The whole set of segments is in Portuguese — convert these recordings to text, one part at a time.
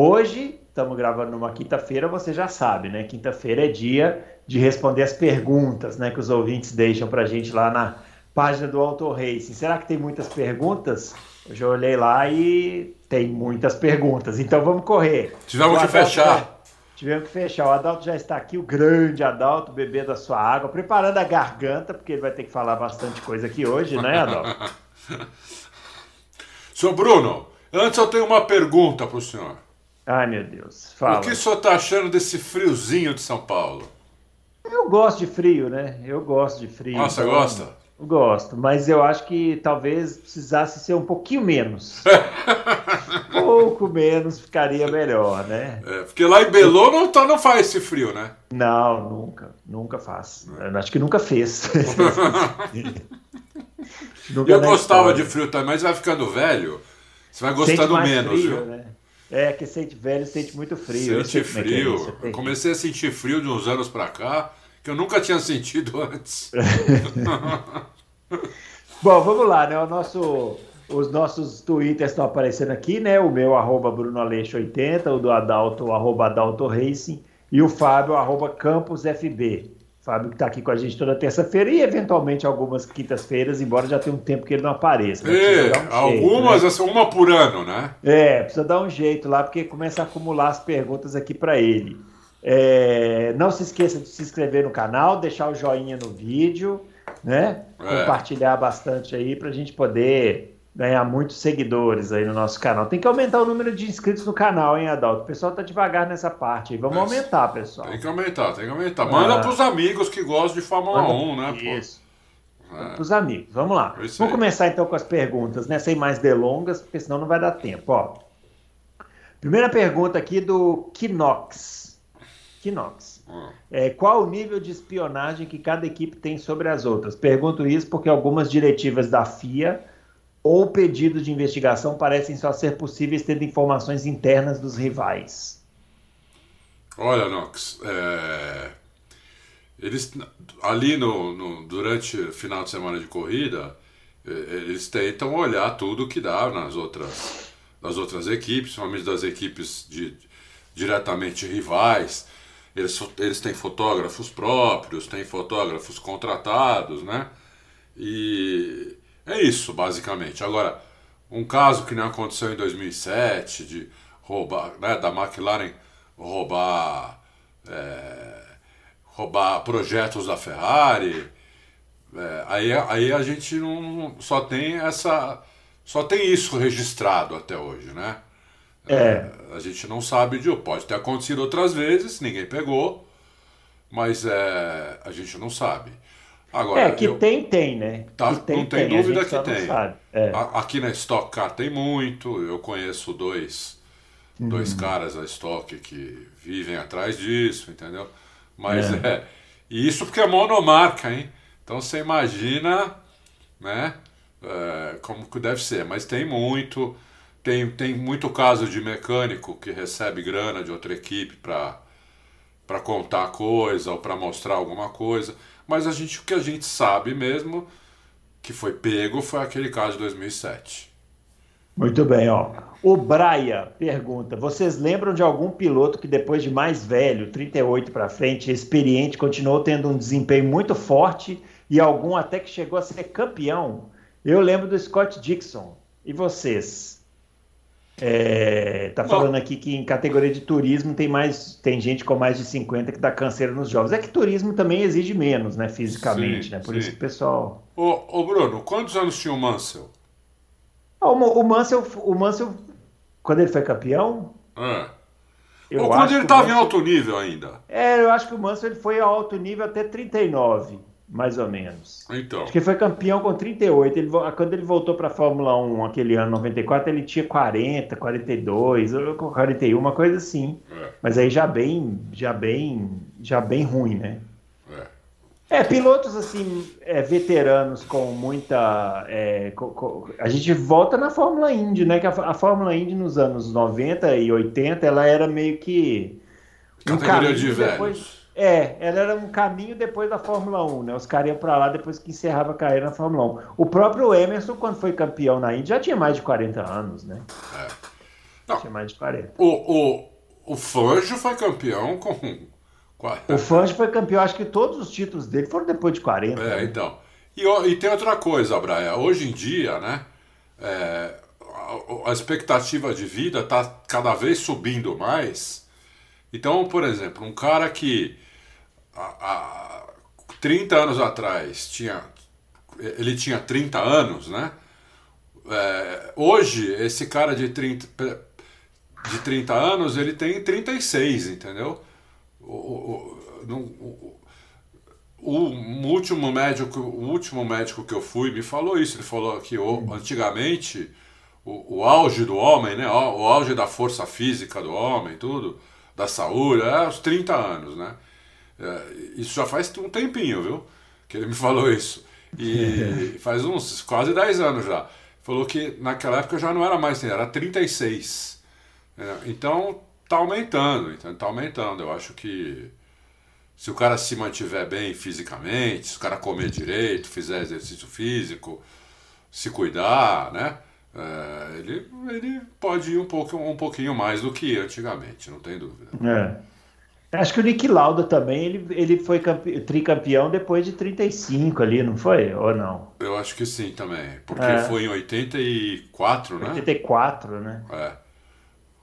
Hoje, estamos gravando numa quinta-feira, você já sabe, né? Quinta-feira é dia de responder as perguntas, né, que os ouvintes deixam para a gente lá na página do Auto Racing. Será que tem muitas perguntas? Eu já olhei lá e tem muitas perguntas, então vamos correr. Tivemos que fechar. Tivemos que fechar. O Adalto já está aqui, o grande Adalto, bebendo a sua água, preparando a garganta, porque ele vai ter que falar bastante coisa aqui hoje, né, Adalto? Senhor Bruno, antes eu tenho uma pergunta para o senhor. Ai, meu Deus. Fala. O que o senhor está achando desse friozinho de São Paulo? Eu gosto de frio, né? Eu gosto de frio. Nossa, então... gosta? Gosto, mas eu acho que talvez precisasse ser um pouquinho menos. Pouco menos ficaria melhor, né? É, porque lá em Belo não, tá, não faz esse frio, né? Não, nunca, nunca faz. É. Acho que nunca fez. nunca eu gostava de frio também, mas vai ficando velho, você vai gostando menos, frio, viu? Né? É, que sente velho, sente muito frio. Sente frio. É é eu comecei a sentir frio de uns anos pra cá que eu nunca tinha sentido antes. Bom, vamos lá, né? O nosso, os nossos twitters estão aparecendo aqui, né? O meu, arroba BrunoAleixo80, o do Adalto, arroba Adalto Racing, e o Fábio, arroba CampusFB. Fábio que está aqui com a gente toda terça-feira e eventualmente algumas quintas-feiras, embora já tenha um tempo que ele não apareça. É, um algumas, jeito, né? uma por ano, né? É, precisa dar um jeito lá, porque começa a acumular as perguntas aqui para ele. É, não se esqueça de se inscrever no canal, deixar o joinha no vídeo, né? É. Compartilhar bastante aí para a gente poder ganhar muitos seguidores aí no nosso canal. Tem que aumentar o número de inscritos no canal, hein, Adalto? O pessoal tá devagar nessa parte aí. Vamos Mas, aumentar, pessoal. Tem que aumentar, tem que aumentar. Manda ah. pros amigos que gostam de Fórmula Manda, 1, né? Isso. É. Para os amigos. Vamos lá. Vamos começar então com as perguntas, né? Sem mais delongas, porque senão não vai dar tempo. Ó. Primeira pergunta aqui do Kinox. Kinox. Hum. É, qual o nível de espionagem que cada equipe tem sobre as outras? Pergunto isso porque algumas diretivas da FIA ou pedidos de investigação parecem só ser possíveis tendo informações internas dos rivais. Olha, Nox, é... eles ali no, no, durante o final de semana de corrida, é, eles tentam olhar tudo que dá nas outras, nas outras equipes, principalmente das equipes de, diretamente rivais. Eles, eles têm fotógrafos próprios, têm fotógrafos contratados, né? E é isso, basicamente. Agora, um caso que não aconteceu em 2007, de roubar, né, da McLaren roubar, é, roubar projetos da Ferrari, é, aí, aí a gente não só tem essa só tem isso registrado até hoje, né? É. A gente não sabe de. Pode ter acontecido outras vezes, ninguém pegou, mas é, a gente não sabe. Agora, é, que eu, tem, tem, né? Tá, tem, não tem, tem dúvida que tem. É. Aqui na Stock Car tem muito, eu conheço dois, uhum. dois caras da Stock que vivem atrás disso, entendeu? Mas é. é. E isso porque é monomarca, hein? Então você imagina, né? É, como que deve ser, mas tem muito. Tem, tem muito caso de mecânico que recebe grana de outra equipe para contar coisa ou para mostrar alguma coisa. Mas a gente, o que a gente sabe mesmo que foi pego foi aquele caso de 2007. Muito bem, ó. O Braia pergunta: vocês lembram de algum piloto que depois de mais velho, 38 para frente, experiente, continuou tendo um desempenho muito forte e algum até que chegou a ser campeão? Eu lembro do Scott Dixon. E vocês? É, tá falando aqui que em categoria de turismo tem mais tem gente com mais de 50 que dá câncer nos jovens. É que turismo também exige menos, né, fisicamente, sim, né? Por sim. isso que o pessoal. Ô, ô, Bruno, quantos anos tinha o Mansell? Ah, o, o Mansell, o Mansell, quando ele foi campeão. É. Ou quando ele estava Mansell... em alto nível ainda? É, eu acho que o Mansell ele foi a alto nível até 39. Mais ou menos. Então. Acho que ele foi campeão com 38. Ele, quando ele voltou para a Fórmula 1 aquele ano 94, ele tinha 40, 42, 41, uma coisa assim. É. Mas aí já bem, já bem, já bem ruim, né? É, pilotos assim, é, veteranos com muita. É, com, com, a gente volta na Fórmula Indy, né? Que a, a, Fórmula Indy nos anos 90 e 80 ela era meio que. Um Categoria de depois, velhos. É, ela era um caminho depois da Fórmula 1, né? Os caras iam pra lá depois que encerrava a carreira na Fórmula 1. O próprio Emerson, quando foi campeão na Indy, já tinha mais de 40 anos, né? É. Não, tinha mais de 40. O, o, o Fangio foi campeão com o Fangio foi campeão, acho que todos os títulos dele foram depois de 40. É, né? então. E, e, tem outra coisa, Braia. Hoje em dia, né? É, a, a, expectativa de vida está cada vez subindo mais. Então, por exemplo, um cara que há 30 anos atrás tinha. Ele tinha 30 anos, né? É, hoje, esse cara de 30, de 30 anos, ele tem 36, entendeu? o, o, o, último médico, o último médico que eu fui me falou isso. Ele falou que antigamente o, o auge do homem, né, o, o, auge da força física do homem, tudo, da saúde, é aos 30 anos, né? É, isso já faz um tempinho, viu? Que ele me falou isso. E faz uns quase 10 anos já. Falou que naquela época já não era mais, era 36. É, então tá aumentando, então tá aumentando. Eu acho que se o cara se mantiver bem fisicamente, se o cara comer direito, fizer exercício físico, se cuidar, né? É, ele, ele pode ir um, pouco, um pouquinho mais do que antigamente, não tem dúvida. É. Acho que o Nick Lauda também, ele, ele foi campe... tricampeão depois de 35 ali, não foi? Ou não? Eu acho que sim também, porque é. foi em 84, né? 84, né? É.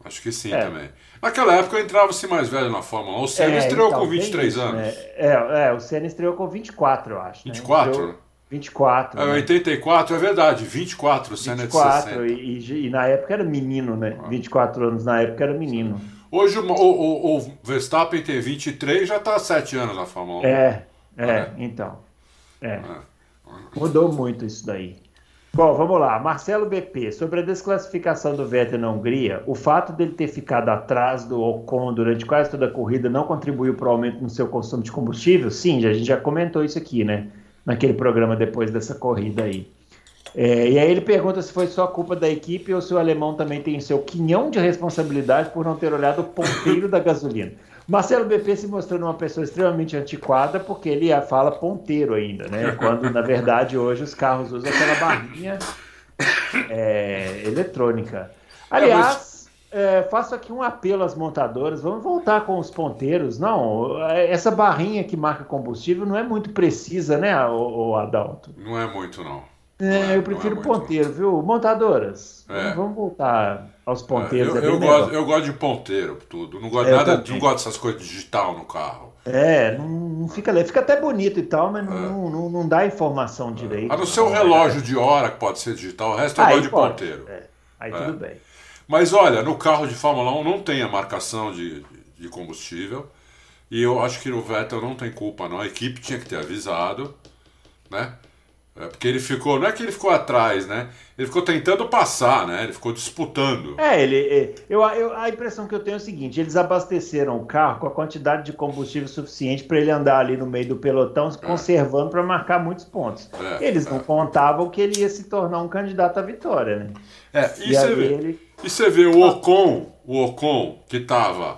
Acho que sim é. também. Naquela época entrava-se mais velho na Fórmula 1. O Senna é, estreou então, com 23 isso, anos. Né? É, é, o Senna estreou com 24, eu acho. 24? Né? 24. É, né? 84, é verdade, 24, o Senna 24, é de 60. E, e, e na época era menino, né? Ah. 24 anos na época era menino. Hoje o, o, o Verstappen tem 23 e já está há 7 anos na Fórmula 1. É, é, é. então. É. é. Mudou muito isso daí. Bom, vamos lá. Marcelo BP, sobre a desclassificação do Vettel na Hungria, o fato dele ter ficado atrás do Ocon durante quase toda a corrida não contribuiu para o aumento no seu consumo de combustível? Sim, a gente já comentou isso aqui, né? Naquele programa depois dessa corrida aí. É, e aí ele pergunta se foi só culpa da equipe ou se o alemão também tem seu quinhão de responsabilidade por não ter olhado o ponteiro da gasolina. Marcelo BP se mostrando uma pessoa extremamente antiquada porque ele fala ponteiro ainda, né? Quando na verdade hoje os carros usam aquela barrinha é, eletrônica. Aliás, é, faço aqui um apelo às montadoras: vamos voltar com os ponteiros. Não, essa barrinha que marca combustível não é muito precisa, né, o, o Adalto? Não é muito, não. É, é, eu prefiro é ponteiro, viu? Montadoras, é. vamos voltar aos ponteiros. É, eu, é eu, gosto, eu, gosto, de ponteiro, tudo. Não gosto, nada, não gosto dessas coisas digital no carro. É, não, não fica Fica até bonito e tal, mas não, não, não, dá informação direito. A não ser o relógio de hora, que pode ser digital, o resto eu gosto de pode. ponteiro. Aí tudo bem. Mas olha, no carro de Fórmula 1 não tem a marcação de, de combustível. E eu acho que o Vettel não tem culpa, não. A equipe tinha que ter avisado, né? É, porque ele ficou, não é que ele ficou atrás, né? Ele ficou tentando passar, né? Ele ficou disputando. É, ele, é, eu, eu, a impressão que eu tenho é o seguinte: eles abasteceram o carro com a quantidade de combustível suficiente para ele andar ali no meio do pelotão, é. conservando para marcar muitos pontos. É, eles não é. contavam que ele ia se tornar um candidato à vitória, né? É, e, e você vê, ele... e você vê o Ocon, o Ocon que estava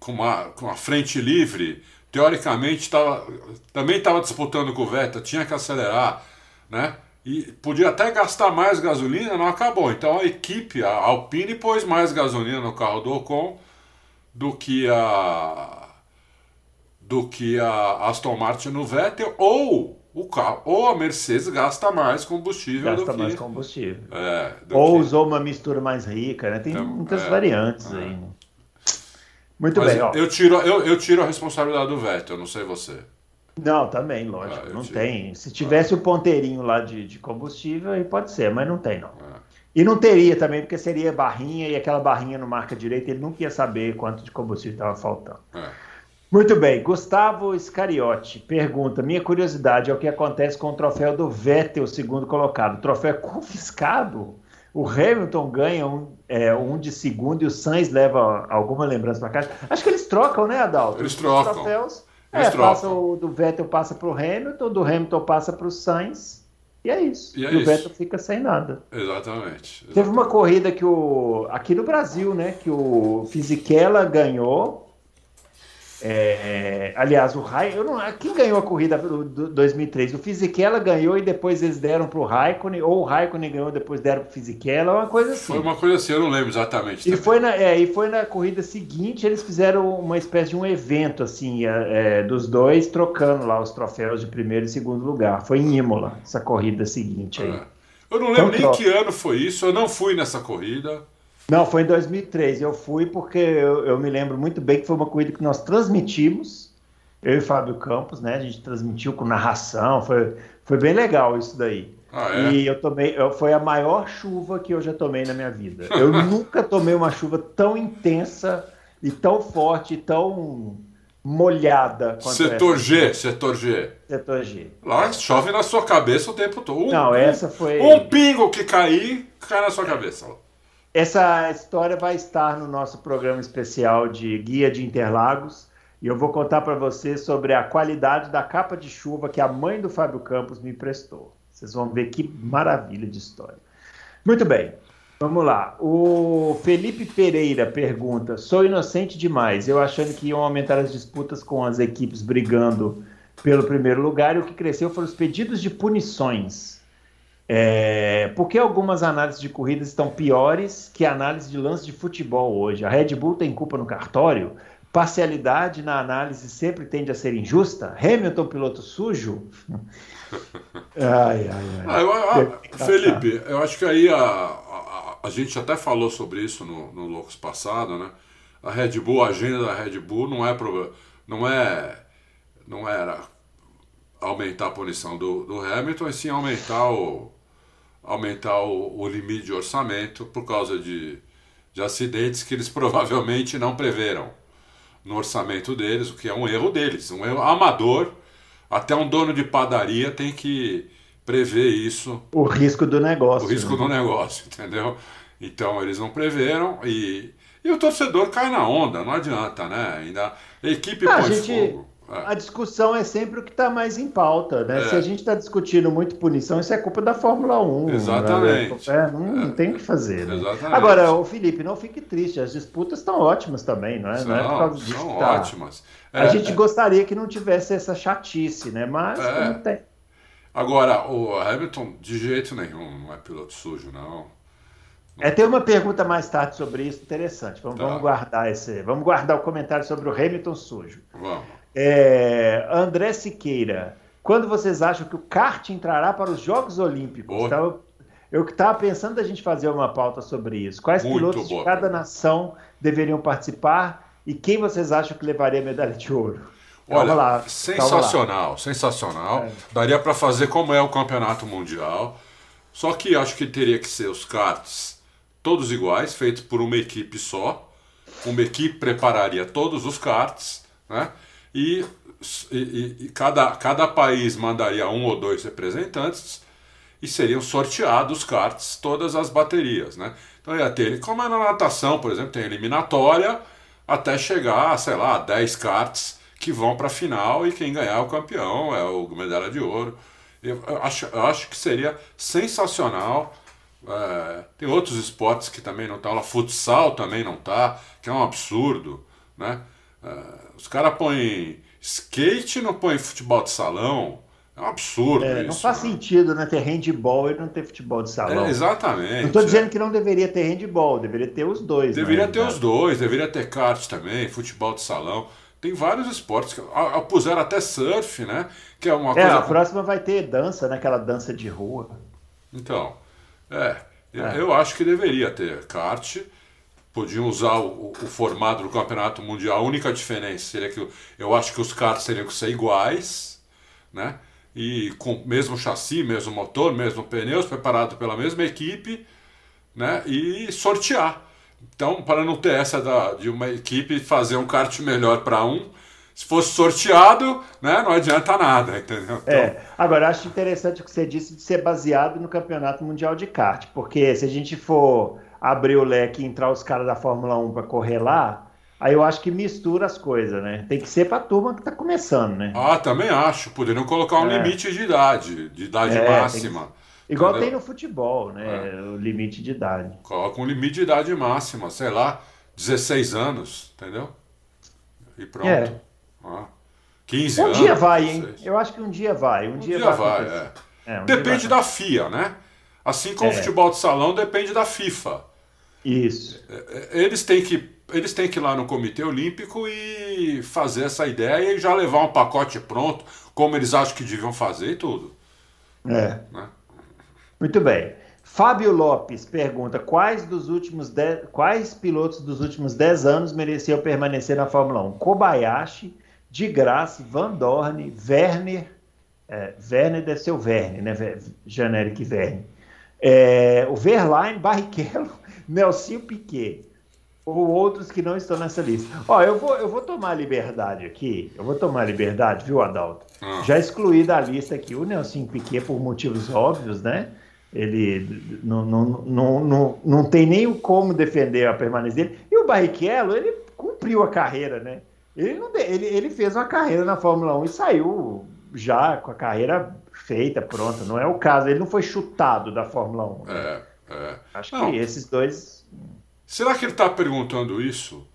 com uma, com a frente livre teoricamente tava, também estava disputando com o Vettel, tinha que acelerar, né? E podia até gastar mais gasolina, não acabou. Então a equipe, a Alpine, pôs mais gasolina no carro do Ocon do que a do que a Aston Martin no Vettel ou o carro, ou a Mercedes gasta mais combustível gasta do mais combustível. É, ou que... usou uma mistura mais rica, né? Tem muitas é, variantes é. aí. Né? Muito Mas bem, ó. Eu tiro, eu, eu tiro a responsabilidade do Vettel, não sei você. Não, também, lógico. Ah, não tiro. tem. Se tivesse o ponteirinho lá de, de, combustível, aí pode ser, mas não tem, não. Ah. E não teria também, porque seria barrinha e aquela barrinha não marca direito, ele nunca ia saber quanto de combustível estava faltando. É. Muito bem, Gustavo Scariotti pergunta: minha curiosidade é o que acontece com o troféu do Vettel, segundo colocado. O troféu é confiscado? O Hamilton ganha um, é, um de segundo e o Sainz leva alguma lembrança para casa. Acho que eles trocam, né, Adalto? Eles trocam. Os troféus. Eles é, trocam. passa o do Vettel passa para o Hamilton, do Hamilton passa para o Sainz. E é isso. E é o isso. Vettel fica sem nada. Exatamente. Teve uma corrida que o. Aqui no Brasil, né? Que o Fisichella ganhou. É, aliás, o Raikkonen. eu não- Quem ganhou a corrida do, do 2003? O Fisichella ganhou e depois eles deram para o Raikkonen, ou o Raikkonen ganhou e depois deram para o Fisichella, uma coisa assim. Foi uma coisa assim, eu não lembro exatamente. E também. foi, na, é, e foi na corrida seguinte, eles fizeram uma espécie de um evento, assim, é, é, dos dois, trocando lá os troféus de primeiro e segundo lugar. Foi em Imola, essa corrida seguinte aí. É. Eu não lembro Então, nem troca. que ano foi isso, eu não fui nessa corrida. Não, foi em 2003. Eu fui porque eu, eu me lembro muito bem que foi uma corrida que nós transmitimos, eu e Fábio Campos, né? A gente transmitiu com narração, foi, foi bem legal isso daí. Ah, é? E eu tomei, eu- foi a maior chuva que eu já tomei na minha vida. Eu nunca tomei uma chuva tão intensa e tão forte e tão molhada quanto Setor essa. G, setor G. Setor G. Lá chove na sua cabeça o tempo todo. Um, Não, essa foi. um pingo que cair, cai na sua cabeça. Essa história vai estar no nosso programa especial de Guia de Interlagos e eu vou contar para você sobre a qualidade da capa de chuva que a mãe do Fábio Campos me emprestou. Vocês vão ver que maravilha de história. Muito bem, vamos lá. O Felipe Pereira pergunta: Sou inocente demais, eu achando que iam aumentar as disputas com as equipes brigando pelo primeiro lugar e o que cresceu foram os pedidos de punições. É, por que algumas análises de corridas estão piores que a análise de lance de futebol hoje? A Red Bull tem culpa no cartório? Parcialidade na análise sempre tende a ser injusta? Hamilton, piloto sujo? ai, ai, ai. Ah, eu- ah, Felipe, eu acho que aí a, a, a gente até falou sobre isso no, no Loucos passado, né? A Red Bull, a agenda da Red Bull não é pro- não é não era aumentar a punição do, do Hamilton, e sim aumentar o aumentar o, o limite de orçamento por causa de, de acidentes que eles provavelmente não preveram no orçamento deles, o que é um erro deles, um erro amador. Até um dono de padaria tem que prever isso, O risco do negócio. o risco né? do negócio, entendeu? Então eles não preveram e, e o torcedor cai na onda, não adianta, né? Ainda a equipe Ah, põe gente- fogo. É. A discussão é sempre o que está mais em pauta, né? É. Se a gente está discutindo muito punição, isso é culpa da Fórmula 1. Exatamente. né? É, não, não tem o que fazer. Né? Exatamente. Agora, o Felipe, não fique triste, as disputas estão ótimas também, não é? não é por São, causa disso são tá- ótimas. A É, gente gostaria que não tivesse essa chatice, né? Mas É. como tem. Agora, o Hamilton de jeito nenhum não é piloto sujo, não. É, tem uma pergunta mais tarde sobre isso, interessante. Vamos, Tá. vamos guardar esse. Vamos guardar o comentário sobre o Hamilton sujo. Vamos. É, André Siqueira, quando vocês acham que o kart entrará para os Jogos Olímpicos? Eu estava pensando da gente fazer uma pauta sobre isso. Quais Muito pilotos boa de cada nação deveriam participar e quem vocês acham que levaria a medalha de ouro? Olha, lá, sensacional, sensacional. Daria para fazer como é o campeonato mundial. Só que acho que teria que ser os karts todos iguais, feitos por uma equipe só. Uma equipe prepararia todos os karts, né? E, e- e cada, cada país mandaria um ou dois representantes e seriam sorteados os karts, todas as baterias, né? Então ia ter, como é na natação, por exemplo, tem eliminatória até chegar, sei lá, 10 karts que vão para a final e quem ganhar é o campeão, é o medalha de ouro. Eu acho, eu acho que seria sensacional. É, tem outros esportes que também não estão lá, futsal também não tá, que é um absurdo, né? É, os caras põem skate e não põem futebol de salão. É um absurdo É, isso. não faz né? sentido né, ter handball e não ter futebol de salão. É, exatamente. não estou dizendo que não deveria ter handball, deveria ter os dois. Deveria né, ter os dois, deveria ter kart também, futebol de salão. Tem vários esportes. Que, a, a, puseram até surf, né? Que é uma É, coisa. a próxima vai ter dança, né? Aquela dança de rua. Então, é, É. Eu acho que deveria ter kart. Podiam usar o, o- formato do campeonato mundial. A única diferença seria que eu, eu acho que os karts teriam que ser iguais, né? E com mesmo chassi, mesmo motor, mesmo pneus, preparado pela mesma equipe, né? E sortear. Então, para não ter essa da, de uma equipe fazer um kart melhor para um Se fosse sorteado, né, não adianta nada, entendeu? Então... É, agora acho interessante o que você disse de ser baseado no Campeonato Mundial de Kart, porque se a gente for abrir o leque e entrar os caras da Fórmula 1 para correr lá, aí eu acho que mistura as coisas, né? Tem que ser para a turma que está começando, né? Ah, também acho. Poderiam colocar um é. limite de idade, de idade é, máxima. Que... Igual Entendeu? tem no futebol, né? É. O limite de idade. Coloca um limite de idade máxima, sei lá, 16 anos, entendeu? E pronto. É. Ah, 15 um anos. Um dia vai, hein? Eu acho que um dia vai. Um, um dia, dia, vai. vai é. um depende da FIA, né? Assim como o é. futebol de salão depende da FIFA. Isso. Eles têm que eles têm que ir lá no Comitê Olímpico e fazer essa ideia e já levar um pacote pronto, como eles acham que deviam fazer e tudo. É. Né? Muito bem. Fábio Lopes pergunta: quais dos últimos dez, quais pilotos dos últimos 10 anos mereciam permanecer na Fórmula 1? Kobayashi, de Graça, Van Dorn, Werner, é, Werner deve ser o Verne, né? Janeric Verne. É, o Verlaine, Barrichello, Nelsinho Piquet. Ou outros que não estão nessa lista. Ó, eu vou, eu vou tomar liberdade aqui. Eu vou tomar liberdade, viu, Adalto? Ah. Já excluí da lista aqui o Nelsinho Piquet por motivos óbvios, né? Ele não, não, não, não, não tem nem como defender a permanência dele. E o Barrichello, ele cumpriu a carreira, né? Ele, não, ele, ele fez uma carreira na Fórmula 1 e saiu já com a carreira feita, pronta. Não é o caso. Ele não foi chutado da Fórmula 1. Né? É. Acho não. que esses dois. Será que ele está perguntando isso?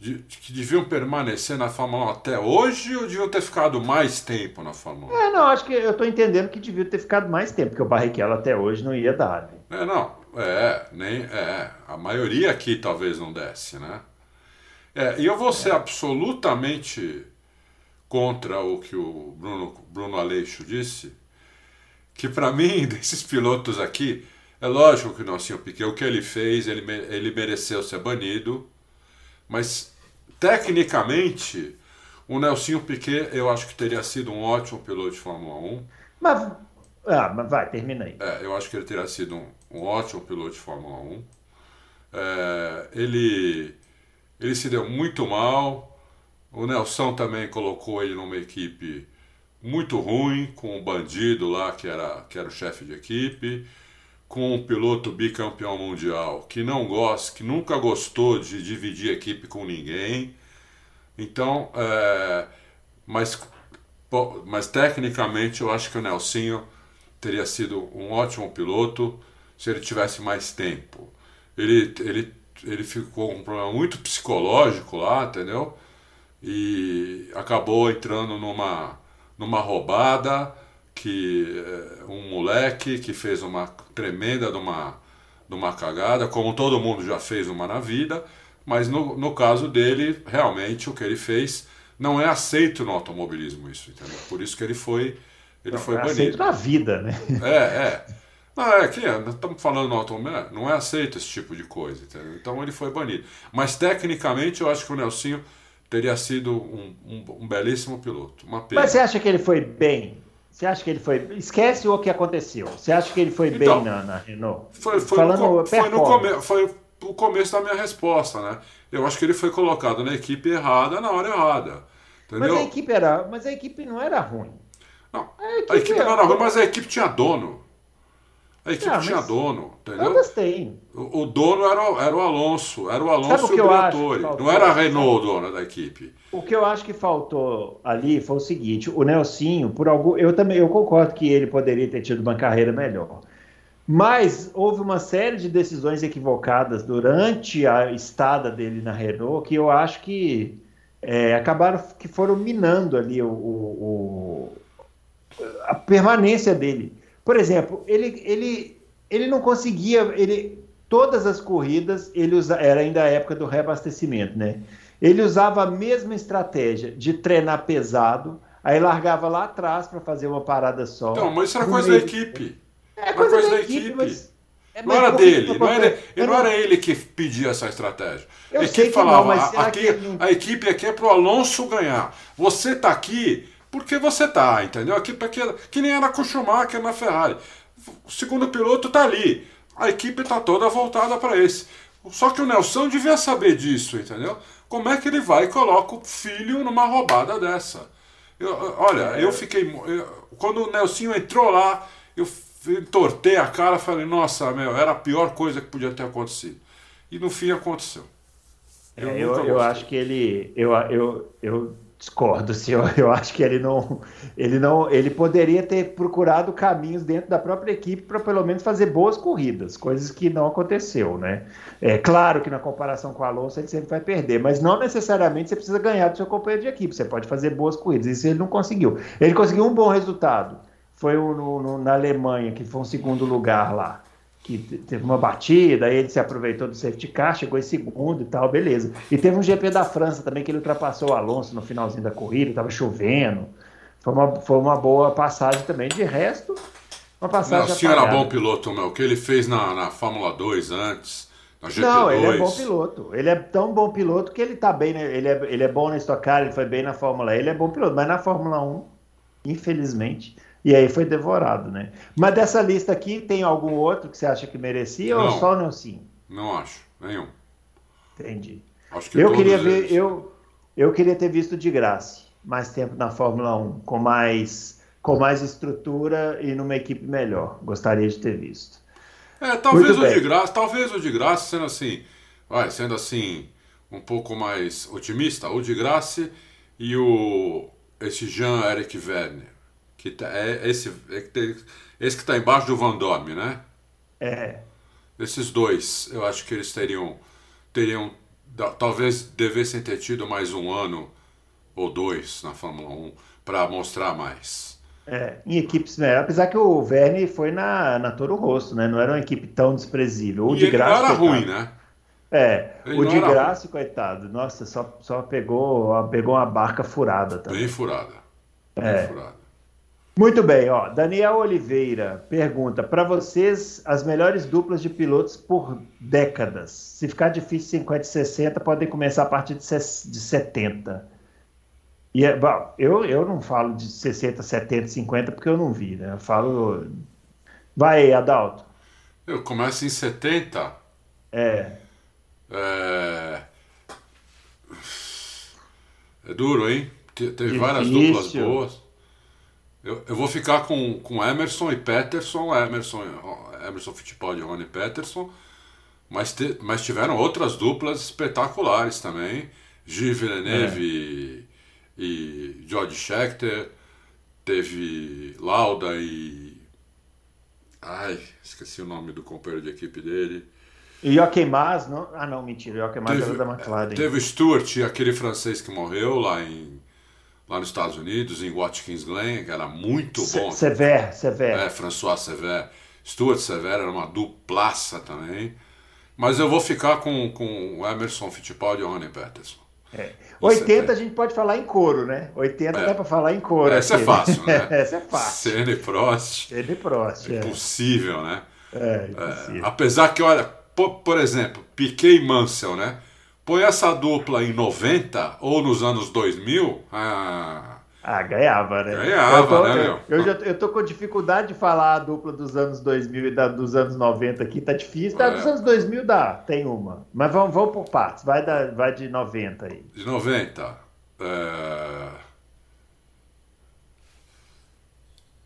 de, que deviam permanecer na Fórmula 1 até hoje ou deviam ter ficado mais tempo na Fórmula 1? É, não, acho que eu estou entendendo que deviam ter ficado mais tempo, porque o Barrichello até hoje não ia dar. Né? É, não, é, nem, é, a maioria aqui talvez não desse, né? É, e eu vou ser é. absolutamente contra o que o Bruno, Bruno Aleixo disse, que para mim, desses pilotos aqui, é lógico que o Nelson Piquet, o que ele fez, ele, ele mereceu ser banido, mas, tecnicamente, o Nelsinho Piquet eu acho que teria sido um ótimo piloto de Fórmula 1. Mas, ah, mas vai, termina aí. É, eu acho que ele teria sido um, um ótimo piloto de Fórmula 1. É, ele, ele se deu muito mal. O Nelson também colocou ele numa equipe muito ruim, com o bandido lá, que era, que era o chefe de equipe com um piloto bicampeão mundial que não gosta, que nunca gostou de dividir equipe com ninguém. Então, é, mas, mas tecnicamente eu acho que o Nelsinho teria sido um ótimo piloto se ele tivesse mais tempo. Ele, ele, ele ficou com um problema muito psicológico lá, entendeu? E acabou entrando numa, numa roubada que eh, um moleque que fez uma tremenda de uma, de uma cagada, como todo mundo já fez uma na vida, mas no, no caso dele, realmente o que ele fez não é aceito no automobilismo isso, entendeu? Por isso que ele foi ele não, foi é banido. aceito na vida, né? É, é. Não, é que estamos falando no automobilismo, não é aceito esse tipo de coisa, entendeu? Então ele foi banido. Mas tecnicamente eu acho que o Nelsinho teria sido um, um, um belíssimo piloto. Uma pena. Mas você acha que ele foi bem você acha que ele foi. Esquece o que aconteceu. Você acha que ele foi então, bem na, na, Renault? Foi, foi, Falando no, foi, no come, foi o começo da minha resposta, né? Eu acho que ele foi colocado na equipe errada na hora errada. Entendeu? Mas a equipe, era, mas a equipe não era ruim. Não, a equipe, a equipe não era ruim, mas a equipe tinha dono. A equipe ah, tinha dono, entendeu? Todas têm. O, o, dono era, o, era o Alonso, era o Alonso e o Briatore. Não era a Renault o dono da equipe. O que eu acho que faltou ali foi o seguinte: o Nelsinho, por algum. Eu também eu concordo que ele poderia ter tido uma carreira melhor. Mas houve uma série de decisões equivocadas durante a estada dele na Renault que eu acho que é, acabaram que foram minando ali o, o, o a permanência dele. Por exemplo, ele, ele, ele não conseguia. Ele, todas as corridas, ele usa, era ainda a época do reabastecimento, né? Ele usava a mesma estratégia de treinar pesado, aí largava lá atrás para fazer uma parada só. Então, mas isso era coisa meio... da equipe. É coisa, coisa da, da, equipe. equipe. Mas... É, não era dele, não era, não, não era ele que pedia essa estratégia. Eu a equipe falava, não, aqui, a equipe aqui é para o Alonso ganhar. Você está aqui porque você tá, entendeu? Aqui, porque, que nem era com o Schumacher na Ferrari. O segundo piloto tá ali. A equipe tá toda voltada para esse. Só que o Nelson devia saber disso, entendeu? Como é que ele vai e coloca o filho numa roubada dessa? Eu, olha, eu fiquei. Eu, quando o Nelsinho entrou lá, eu entortei a cara falei, nossa, meu, era a pior coisa que podia ter acontecido. E no fim aconteceu. Eu, é, eu, eu acho que ele. Eu, eu, eu discordo, assim, eu, acho que ele não, ele não, ele poderia ter procurado caminhos dentro da própria equipe para pelo menos fazer boas corridas, coisas que não aconteceu, né? É claro que na comparação com o Alonso ele sempre vai perder, mas não necessariamente você precisa ganhar do seu companheiro de equipe, você pode fazer boas corridas, isso ele não conseguiu. Ele conseguiu um bom resultado, foi no, na Alemanha que foi um segundo lugar lá que teve uma batida, aí ele se aproveitou do safety car, chegou em segundo e tal, beleza. E teve um GP da França também que ele ultrapassou o Alonso no finalzinho da corrida, estava chovendo. Foi uma, foi uma boa passagem também. De resto, uma passagem. Não, o senhor era bom piloto, meu. O que ele fez na, na Fórmula 2 antes, na GP2. Não, ele é bom piloto. Ele é tão bom piloto que ele tá bem. Né? Ele, é, ele é bom na Stock Car, ele foi bem na Fórmula E, ele é bom piloto. Mas na Fórmula 1, infelizmente e aí foi devorado, né? Mas dessa lista aqui, tem algum outro que você acha que merecia não, ou só não sim? Não acho, nenhum. Entendi. Acho que eu queria ver, eu, eu queria ter visto de graça mais tempo na Fórmula 1, com mais, com mais estrutura e numa equipe melhor. Gostaria de ter visto. É, talvez Muito o bem. de graça, talvez o de graça sendo assim, vai, sendo assim, um pouco mais otimista, o de graça e o esse Jean-Eric Werner que tá, é esse, é que esse que está embaixo do Van Dorme, né? É. Esses dois, eu acho que eles teriam, teriam talvez devessem ter tido mais um ano ou dois na Fórmula 1 para mostrar mais. É, em equipes, né? Apesar que o Verne foi na, na Toro Rosso, né? Não era uma equipe tão desprezível. O e de graça, não era ruim, né? É, ele o de graça, ruim. coitado, nossa, só, só pegou, pegou uma barca furada também. Bem furada. Bem é. furada. Muito bem, ó. Daniel Oliveira pergunta: para vocês, as melhores duplas de pilotos por décadas. Se ficar difícil 50 e 60, podem começar a partir de 70. E, é, bom, eu, eu não falo de 60, 70, 50 porque eu não vi, né? Eu falo. Vai aí, Adalto. Eu começo em 70. É. É, é duro, hein? Teve várias duplas boas. Eu, eu vou ficar com, com Emerson e Peterson, Emerson, Emerson Fittipaldi e Rony Peterson, mas, te, mas tiveram outras duplas espetaculares também. Gilles Villeneuve é. e, e George Scheckter, teve Lauda e. Ai, esqueci o nome do companheiro de equipe dele. E Joachim Mas, não? Ah, não, mentira, Joachim Mas era da McLaren. Teve Stuart, aquele francês que morreu lá em lá nos Estados Unidos, em Watkins Glen, que era muito bom. Sever, Sever. É, François Sever. Stuart Sever era uma duplaça também. Mas eu vou ficar com, com o Emerson Fittipaldi e o Ronnie Peterson. É. 80 a gente pode falar em coro, né? 80 é. dá para falar em coro. Essa é aqui, é fácil, né? Essa é fácil. Senna e Prost. Senna e Prost, é. Impossível, né? É, impossível. É, apesar que, olha, por, por exemplo, Piquet e Mansell, né? Põe essa dupla em 90 ou nos anos 2000, ah, ah, ganhava, né? Ganhava, eu tô, né, meu? Eu, eu, já, eu tô com dificuldade de falar a dupla dos anos 2000 e da, dos anos 90 aqui, tá difícil. Tá, é. Dos anos 2000 dá, tem uma. Mas vamos, vamos por partes, vai, da, vai de 90 aí. De 90. É...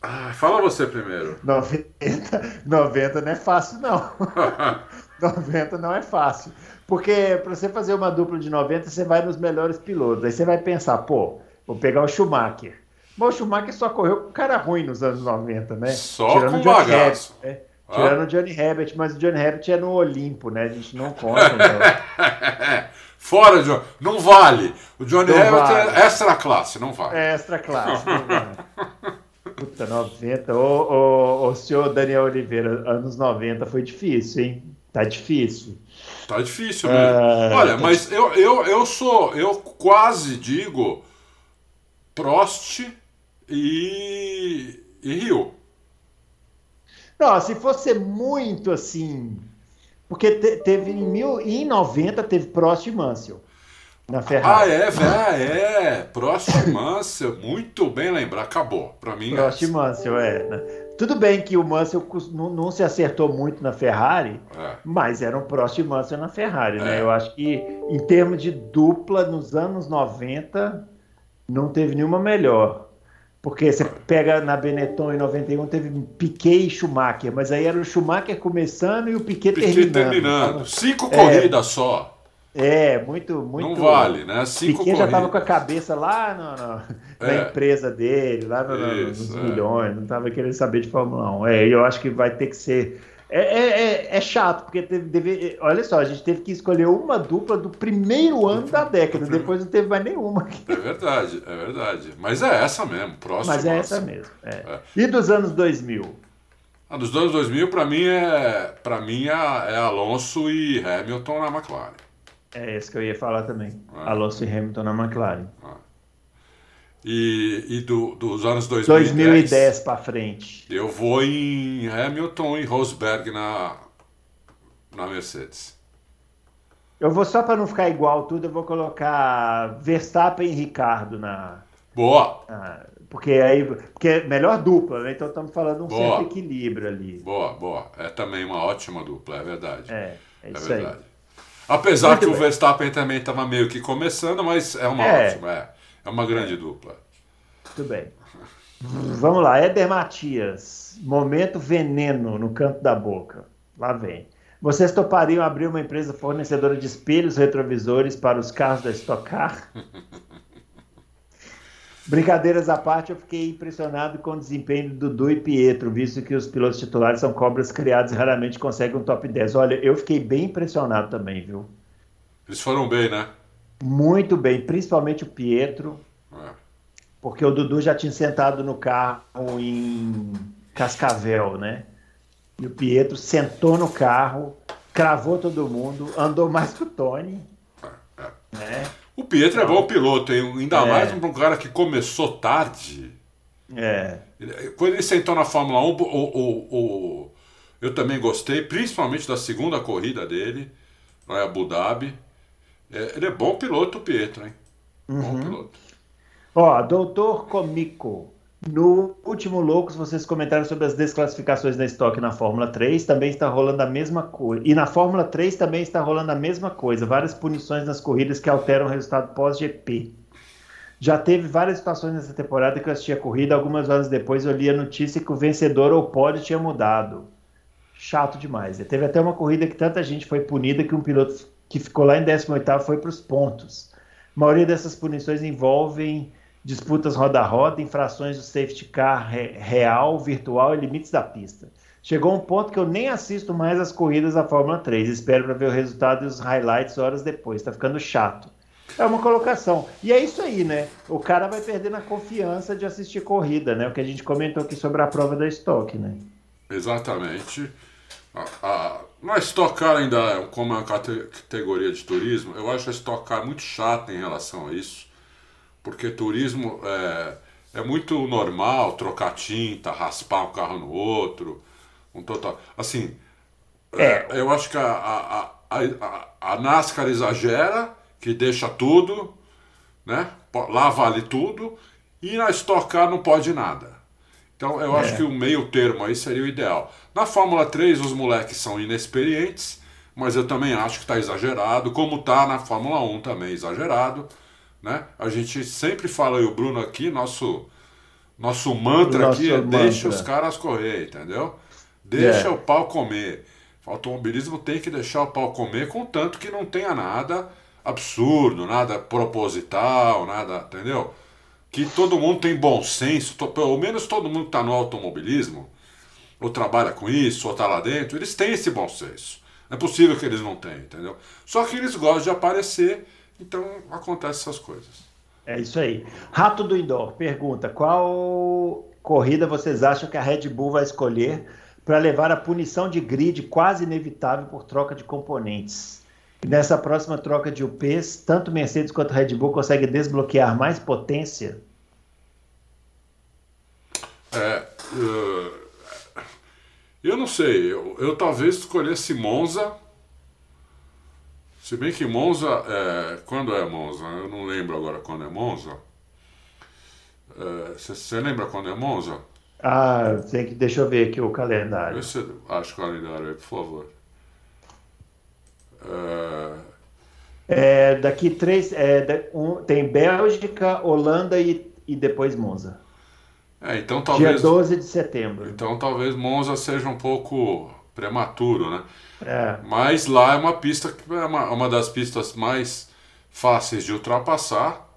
Ah, fala você primeiro. 90, 90 não é fácil, não. 90 não é fácil. Porque para você fazer uma dupla de 90, você vai nos melhores pilotos. Aí você vai pensar, pô, vou pegar o Schumacher. Mas o Schumacher só correu com cara ruim nos anos 90, né? Só Tirando com bagaço. Né? Ah. Tirando o Johnny Herbert, mas o Johnny Herbert é no Olimpo, né? A gente não conta. Então. Fora, John. Não vale. O Johnny não Herbert vale. é extra classe, não vale. É extra classe, não vale. Puta, 90. Ô, ô, ô, senhor Daniel Oliveira, anos 90 foi difícil, hein? Tá difícil. Tá difícil mesmo. É, Olha, tá mas eu, eu, eu sou, eu quase digo Prost e, e Rio. Não, se fosse muito assim. Porque te, teve em, mil, em 90 teve Prost e Mansell na Ferrari. Ah, é, é, é. Prost Mansell, muito bem lembrar. Acabou, para mim. Prost e Mansell, é. Né? Tudo bem que o Mansell não, não se acertou muito na Ferrari, é. mas era um Prost Mansell na Ferrari, né? é. né? Eu acho que em termos de dupla, nos anos 90, não teve nenhuma melhor. Porque você pega na Benetton em 91, teve Piquet e Schumacher, mas aí era o Schumacher começando e o Piquet, Piquet terminando. terminando. Cinco é, corridas só. É, muito, muito. Não vale, né? Cinco Piquet já estava com a cabeça lá no, no, é. na empresa dele, lá no, Isso, nos é. milhões, não estava querendo saber de Fórmula 1. É, eu acho que vai ter que ser. É, é, é, é chato, porque teve, deve, olha só, a gente teve que escolher uma dupla do primeiro ano da década, depois não teve mais nenhuma. É verdade, é verdade. Mas é essa mesmo, próximo. Mas é essa mesmo. É. é. E dos anos 2000? Ah, dos anos 2000, para mim, é, pra mim é Alonso e Hamilton na McLaren. É esse que eu ia falar também. Ah. Alonso e Hamilton na McLaren. Ah. E, e do, dos anos 2010, 2010 para frente. Eu vou em Hamilton e Rosberg na, na Mercedes. Eu vou só para não ficar igual tudo, eu vou colocar Verstappen e Ricardo na. Boa! Na, porque aí porque é melhor dupla, né? Então estamos falando um boa. certo equilíbrio ali. Boa, boa. É também uma ótima dupla, é verdade. É, é, é verdade. aí. Apesar Muito que bem. o Verstappen também estava meio que começando, mas é uma é. ótima, é. É uma grande dupla. Muito bem. Vamos lá, Éder Matias. Momento veneno no canto da boca. Lá vem. Vocês topariam abrir uma empresa fornecedora de espelhos retrovisores para os carros da Stock Car? Brincadeiras à parte, eu fiquei impressionado com o desempenho do Dudu e Pietro, visto que os pilotos titulares são cobras criados e raramente conseguem um top 10. Olha, eu fiquei bem impressionado também, viu? Eles foram bem, né? Muito bem, principalmente o Pietro, é. porque o Dudu já tinha sentado no carro em Cascavel, né? E o Pietro sentou no carro, cravou todo mundo, andou mais que o Tony, é, é. né? O Pietro é bom piloto, hein? ainda é. mais para um cara que começou tarde. É. Quando ele sentou na Fórmula 1, o, o, o, eu também gostei, principalmente da segunda corrida dele, lá em Abu Dhabi. É, ele é bom piloto, o Pietro, hein? Uhum. Bom piloto. Ó, doutor Comico. No último Loucos, vocês comentaram sobre as desclassificações da estoque na Fórmula 3, também está rolando a mesma coisa. E na Fórmula 3 também está rolando a mesma coisa, várias punições nas corridas que alteram o resultado pós-GP. Já teve várias situações nessa temporada que eu assisti a corrida, algumas horas depois eu li a notícia que o vencedor ou pódio tinha mudado. Chato demais. E teve até uma corrida que tanta gente foi punida que um piloto que ficou lá em 18º foi para os pontos. A maioria dessas punições envolvem disputas roda a roda, infrações do safety car real, virtual e limites da pista. Chegou um ponto que eu nem assisto mais as corridas da Fórmula 3. Espero para ver o resultado e os highlights horas depois. Está ficando chato. É uma colocação. E é isso aí, né? O cara vai perdendo a confiança de assistir corrida, né? O que a gente comentou aqui sobre a prova da Stock, né? Exatamente. A, a, Stock Car ainda é como é uma categoria de turismo, eu acho a Stock Car muito chata em relação a isso porque turismo é, é muito normal trocar tinta, raspar um carro no outro, um total. Assim, é. É, eu acho que a, a, a, a, NASCAR exagera, que deixa tudo, né? Lá vale tudo, e na Stock Car não pode nada. Então eu é. acho que o meio termo aí seria o ideal. Na Fórmula 3 os moleques são inexperientes, mas eu também acho que está exagerado, como está na Fórmula 1 também exagerado. Né? A gente sempre fala, e o Bruno aqui, nosso, nosso mantra aqui é mantra. deixa os caras correr, entendeu? Deixa é. o pau comer. O automobilismo tem que deixar o pau comer, contanto que não tenha nada absurdo, nada proposital, nada, entendeu? Que todo mundo tem bom senso, pelo menos todo mundo que está no automobilismo, ou trabalha com isso, ou está lá dentro, eles têm esse bom senso. Não é possível que eles não tenham, entendeu? Só que eles gostam de aparecer então acontecem essas coisas. É isso aí. Rato do Indoor pergunta: qual corrida vocês acham que a Red Bull vai escolher para levar a punição de grid quase inevitável por troca de componentes? E nessa próxima troca de UPs, tanto Mercedes quanto Red Bull conseguem desbloquear mais potência? É, uh, eu não sei. Eu, eu talvez escolhesse Monza se bem que Monza, é, quando é Monza? Eu não lembro agora quando é Monza. Você é, lembra quando é Monza? Ah, tem que, deixa eu ver aqui o calendário. Você acha o calendário aí, por favor. É... É, daqui três. É, um, tem Bélgica, Holanda e, e depois Monza. É, então talvez. Dia 12 de setembro. Então talvez Monza seja um pouco prematuro, né? É. Mas lá é uma pista que é uma, uma das pistas mais fáceis de ultrapassar.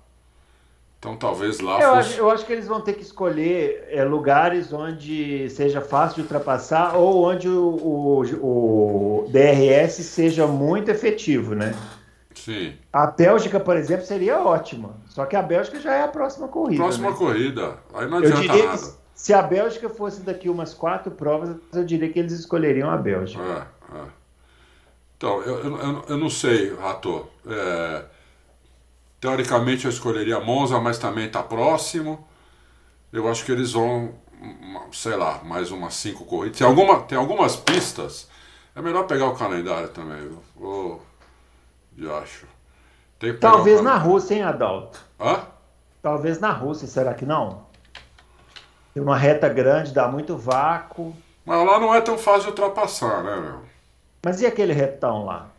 Então talvez lá eu fosse... Acho, eu acho que eles vão ter que escolher é, lugares onde seja fácil de ultrapassar ou onde o, o, o DRS seja muito efetivo, né? Sim. A Bélgica, por exemplo, seria ótima. Só que a Bélgica já é a próxima corrida. Próxima né? corrida. Aí não adianta eu diria nada. Que se a Bélgica fosse daqui umas quatro provas, eu diria que eles escolheriam a Bélgica. É, é. Então, eu, eu, eu, não sei, Rato. É, teoricamente eu escolheria Monza, mas também está próximo. Eu acho que eles vão, sei lá, mais umas cinco corridas. Tem, alguma, tem algumas pistas. É melhor pegar o calendário também, viu? Oh, eu acho. Talvez na Rússia, hein, Adalto? Hã? Talvez na Rússia, será que não? Tem uma reta grande, dá muito vácuo. Mas lá não é tão fácil de ultrapassar, né, meu? Mas e aquele retão lá?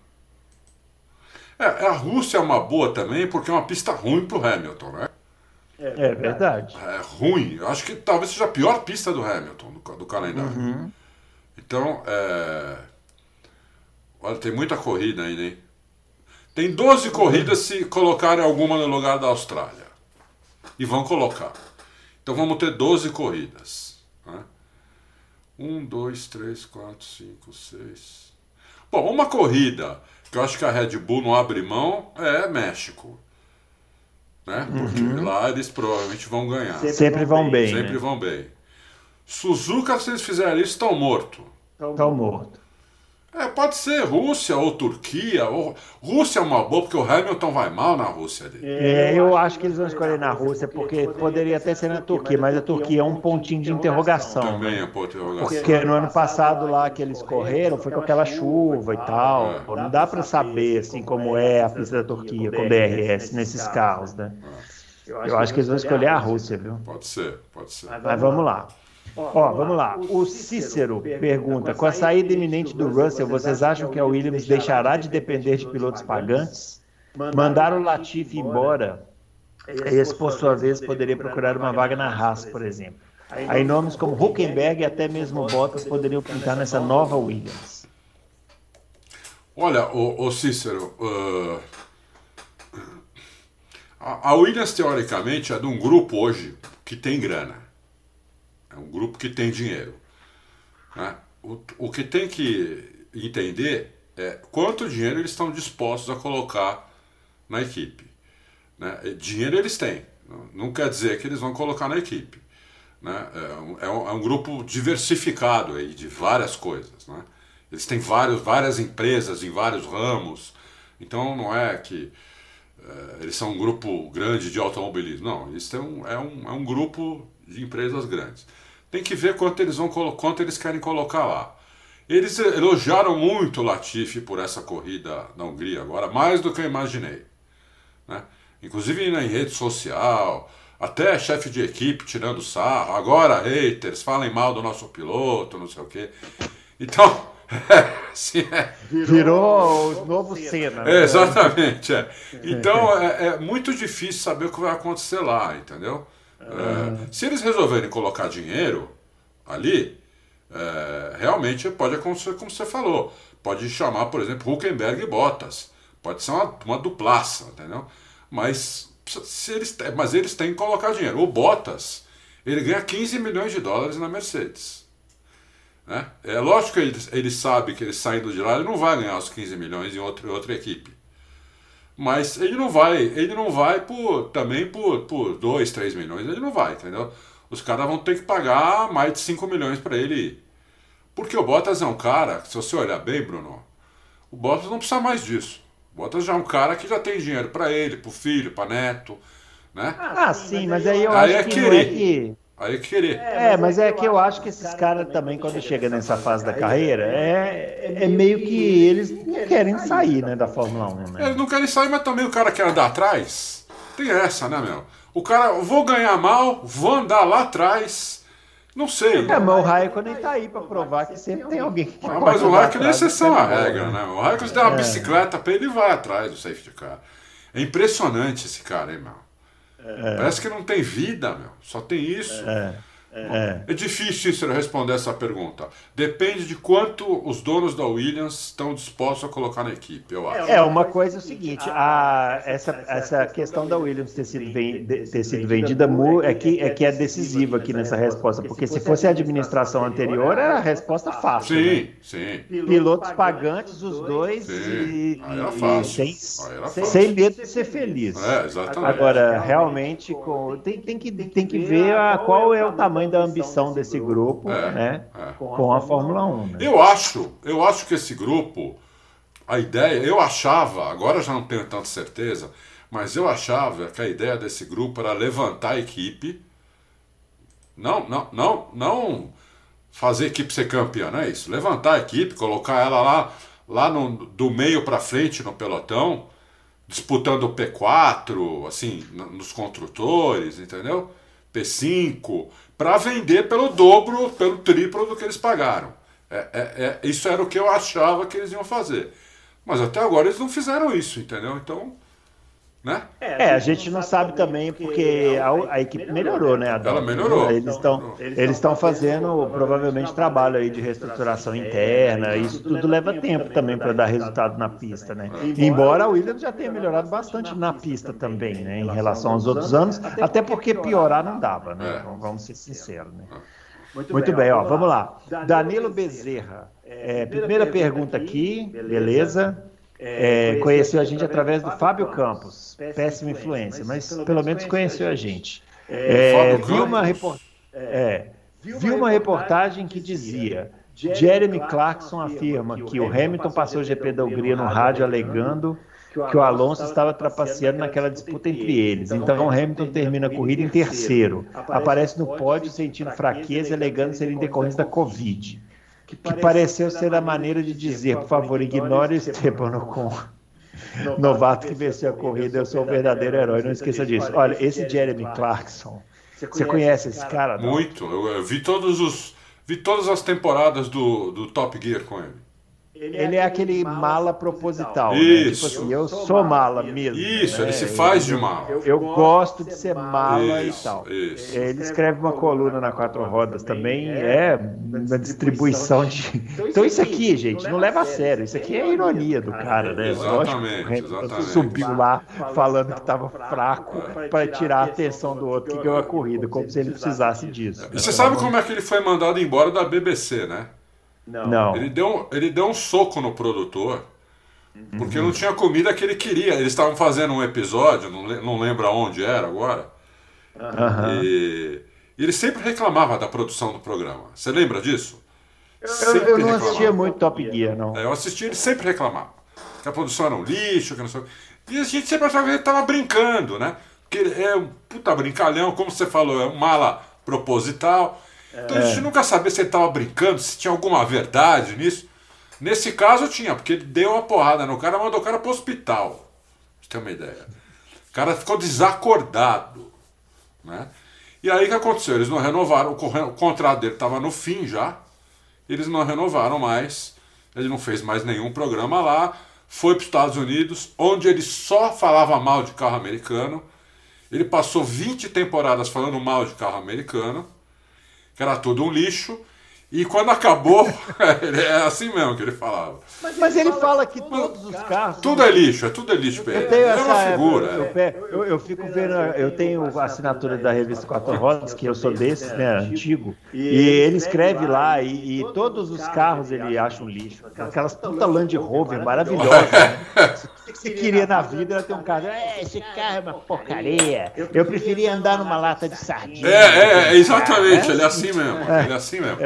É, a Rússia é uma boa também, porque é uma pista ruim pro Hamilton, né? É, é verdade. É ruim. Acho que talvez seja a pior pista do Hamilton, do, do calendário. Uhum. Então, é... Olha, tem muita corrida ainda, hein? Tem 12 corridas se colocarem alguma no lugar da Austrália. E vão colocar. Então vamos ter 12 corridas. Né? 1, 2, 3, 4, 5, 6. Bom, uma corrida que eu acho que a Red Bull não abre mão é México. Né? Porque uhum. lá eles provavelmente vão ganhar. Sempre, Sempre vão bem. Sempre né? vão bem. Suzuka, se eles fizerem isso, estão mortos. Estão mortos. É, pode ser Rússia ou Turquia. Ou... Rússia é uma boa, porque o Hamilton vai mal na Rússia. Dele. É, eu acho que eles vão escolher na Rússia, porque poderia até ser na Turquia, mas a Turquia é um pontinho de interrogação. Também é um ponto de interrogação. Porque no ano passado lá que eles correram foi com aquela chuva e tal. É. Não dá para saber assim como é a pista da Turquia com DRS nesses carros, né? Eu acho que eles vão escolher a Rússia, viu? Pode ser, pode ser. Mas vamos lá. Ó, vamos lá. O Cícero pergunta: com a saída iminente do Russell, vocês acham que a Williams deixará de depender de pilotos pagantes? Mandar o Latifi embora, esse por sua vez poderia procurar uma vaga na Haas, por exemplo. Aí nomes como Huckenberg e até mesmo Bottas poderiam pintar nessa nova Williams. Olha, o, o Cícero, uh, a, a Williams teoricamente é de um grupo hoje que tem grana. Um grupo que tem dinheiro. Né? O, o que tem que entender é quanto dinheiro eles estão dispostos a colocar na equipe. Né? Dinheiro eles têm, não quer dizer que eles vão colocar na equipe. Né? É, é, um, é um grupo diversificado aí de várias coisas. Né? Eles têm vários, várias empresas em vários ramos, então não é que é, eles são um grupo grande de automobilismo. Não, eles têm um, é, um, é um grupo de empresas grandes. Tem que ver quanto eles, vão, quanto eles querem colocar lá. Eles elogiaram muito o Latifi por essa corrida na Hungria agora, mais do que eu imaginei. Né? Inclusive em rede social, até chefe de equipe tirando sarro, agora haters, falem mal do nosso piloto, não sei o quê. Então, é, sim, é. Virou o novo cena. Né? exatamente. É. Então é, é muito difícil saber o que vai acontecer lá, entendeu? É, se eles resolverem colocar dinheiro ali, é, realmente pode acontecer como você falou. Pode chamar, por exemplo, Huckenberg e Bottas. Pode ser uma, uma duplaça, entendeu? Mas, se eles, mas eles têm que colocar dinheiro. O Bottas, ele ganha 15 milhões de dólares na Mercedes. Né? É lógico que ele, ele sabe que ele saindo de lá, ele não vai ganhar os 15 milhões em outra, outra equipe. Mas ele não vai, ele não vai por, também por, por 2, 3 milhões, ele não vai, entendeu? Os caras vão ter que pagar mais de 5 milhões para ele ir. Porque o Bottas é um cara, se você olhar bem, Bruno, o Bottas não precisa mais disso. O Bottas já é um cara que já tem dinheiro para ele, para o filho, para neto, né? Ah, sim, mas aí eu aí acho é que querer. não é que Aí é querer. É, mas é que eu acho que esses caras também, quando chegam nessa fase da carreira, é, é meio que eles não querem sair né, da Fórmula 1. Né? Eles não querem sair, mas também o cara quer andar atrás. Tem essa, né, meu? O cara, vou ganhar mal, vou andar lá atrás. Não sei. É, mas o Raikkonen tá aí para provar que sempre tem alguém que Mas, mas o Raikkonen é exceção à regra, né? O Raikkonen dá uma é. bicicleta para ele vai atrás do safety car. É impressionante esse cara, hein, meu? É. Parece que não tem vida, meu. Só tem isso. É. É. é difícil isso responder essa pergunta. Depende de quanto os donos da Williams estão dispostos a colocar na equipe, eu acho. É, uma coisa é o seguinte: a, essa, essa questão da Williams ter sido, vem, ter sido vendida é que, é que é decisiva aqui nessa resposta, porque se fosse a administração anterior, era a resposta fácil. Sim, né? sim. Pilotos pagantes, os dois, sim. e, Aí era fácil. E sem, era fácil. sem medo de ser feliz. É, exatamente. Agora, realmente, com, tem, tem, que, tem que ver a, qual é o tamanho tamanho da ambição desse grupo é, né, é. com a Fórmula 1. Né? Eu acho, eu acho que esse grupo, a ideia, eu achava, agora já não tenho tanta certeza, mas eu achava que a ideia desse grupo era levantar a equipe, não, não, não, não fazer a equipe ser campeã, não é isso? Levantar a equipe, colocar ela lá, lá no, do meio para frente no pelotão, disputando o P4, assim, nos construtores, entendeu? P5, para vender pelo dobro, pelo triplo do que eles pagaram. É, é, é, isso era o que eu achava que eles iam fazer. Mas até agora eles não fizeram isso, entendeu? Então né? É, a gente não sabe também porque a, a equipe melhorou, né? A Ela melhorou. Eles estão eles estão fazendo provavelmente trabalho aí de reestruturação interna. Isso tudo leva tempo também para dar resultado na pista, né? Embora a Williams já tenha melhorado bastante na pista também, né? Em relação aos outros anos, até porque piorar não dava, né? É. Vamos ser sinceros, né? Muito bem, ó, vamos lá. Danilo Bezerra. É, primeira pergunta aqui, beleza? É, conheceu a gente através do Fábio Campos, péssima influência, mas pelo menos conheceu a gente. É, viu, uma report... é, viu uma reportagem que dizia: Jeremy Clarkson afirma que o Hamilton passou o GP da Hungria no rádio alegando que o Alonso estava trapaceando naquela disputa entre eles. Então o Hamilton termina a corrida em terceiro. Aparece no pódio sentindo fraqueza, alegando ser em decorrência da Covid que pareceu ser a maneira de dizer, por favor, ignore Esteban Ocon. Novato que venceu a corrida, eu sou o verdadeiro herói, não esqueça disso. Olha, esse Jeremy Clarkson, você conhece esse cara? Não? Muito, eu vi todos os vi todas as temporadas do, do Top Gear com ele. Ele, ele é, é aquele mala proposital. Né? Isso. Né? Tipo assim, eu sou mala mesmo. Isso, né? ele se faz de mala. Eu, eu gosto de ser mala isso, e tal. Isso. Ele escreve uma coluna na Quatro Rodas também, é, é uma distribuição de. Então, então isso aqui, gente, não leva a sério. Isso aqui é ironia do cara, né? Exatamente. exatamente. Subiu lá falando que estava fraco para tirar a atenção do outro que ganhou a corrida, como se ele precisasse disso. E você sabe como é que ele foi mandado embora da BBC, né? Não. Ele deu, ele deu um soco no produtor, porque uhum. não tinha comida que ele queria. Eles estavam fazendo um episódio, não, não lembro aonde era agora. Uhum. E, e ele sempre reclamava da produção do programa. Você lembra disso? Eu, eu não reclamava. assistia muito Top Gear, não. É, eu assistia, ele sempre reclamava. Que a produção era um lixo, que não sei E a gente sempre achava que ele estava brincando, né? Porque ele é um puta brincalhão, como você falou, é um mala proposital. Então a gente nunca sabia se ele estava brincando, se tinha alguma verdade nisso. Nesse caso tinha, porque ele deu uma porrada no cara, mandou o cara para o hospital. Pra você ter uma ideia. O cara ficou desacordado. Né? E aí o que aconteceu? Eles não renovaram, o contrato dele estava no fim já. Eles não renovaram mais. Ele não fez mais nenhum programa lá. Foi para os Estados Unidos, onde ele só falava mal de carro americano. Ele passou 20 temporadas falando mal de carro americano que era tudo um lixo. E quando acabou, é assim mesmo que ele falava. Mas, mas ele, fala que todos os carros. Tudo é lixo, é tudo é lixo pra ele. Eu tenho é uma figura. Eu, eu, eu, fico vendo, eu tenho a assinatura da revista Quatro Rodas, que eu sou desses, né, antigo. E ele escreve lá, e, e todos os carros ele acha um lixo. Aquelas puta Land Rover maravilhosas. Né? O que você queria na vida era ter um carro. É, esse carro é uma porcaria. Eu preferia andar numa lata de sardinha. É, é, é exatamente, ele é assim mesmo. Ele é assim mesmo.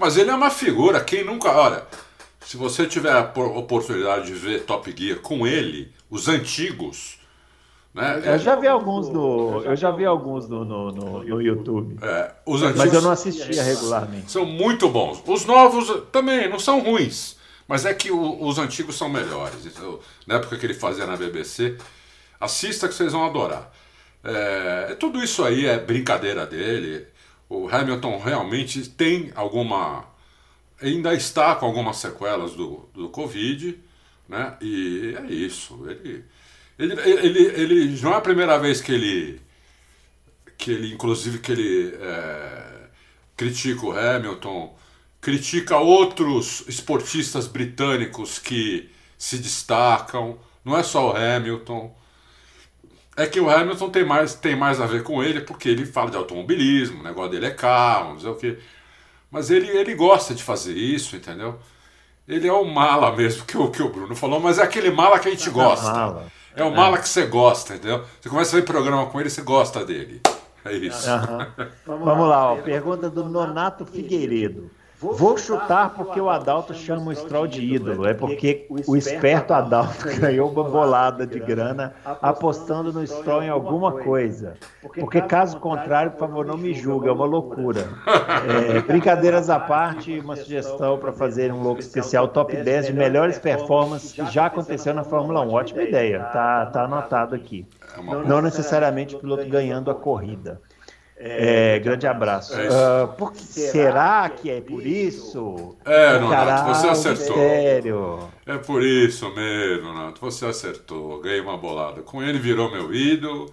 Mas ele é uma figura, quem nunca. Olha, se você tiver a oportunidade de ver Top Gear com ele, os antigos. Né? Eu já vi alguns no, eu já vi alguns no, no, no, no YouTube. É, os antigos, mas eu não assistia regularmente. São muito bons. Os novos também não são ruins, mas é que o, os antigos são melhores. Então, na época que ele fazia na BBC, assista que vocês vão adorar. É, tudo isso aí é brincadeira dele. O Hamilton realmente tem alguma. ainda está com algumas sequelas do, do Covid, né? E é isso. Ele, ele, ele, ele não é a primeira vez que ele. que ele, inclusive, que ele é, critica o Hamilton, critica outros esportistas britânicos que se destacam, não é só o Hamilton. É que o Hamilton tem mais, tem mais a ver com ele, porque ele fala de automobilismo, o negócio dele é carro, não sei o quê. Mas ele, ele gosta de fazer isso, entendeu? Ele é o mala mesmo, que o, que o Bruno falou, mas é aquele mala que a gente gosta. É o mala que você gosta, entendeu? Você começa a ver programa com ele, você gosta dele. É isso. Uhum. Vamos lá, ó. pergunta do Nonato Figueiredo. Vou chutar porque o Adalto chama o Stroll de ídolo. É porque o esperto Adalto ganhou uma bolada de grana apostando no Stroll em alguma coisa. Porque caso contrário, por favor, não me julgue, é uma loucura. É, brincadeiras à parte, uma sugestão para fazer um louco especial top 10 de melhores performances que já aconteceu na Fórmula 1. Ótima ideia, tá, tá anotado aqui. Não necessariamente o piloto ganhando a corrida. É, grande abraço. É uh, por, será que é por isso? É, Nonato, você acertou. Sério. É por isso mesmo, Nonato, você acertou. Ganhei uma bolada. Com ele virou meu ídolo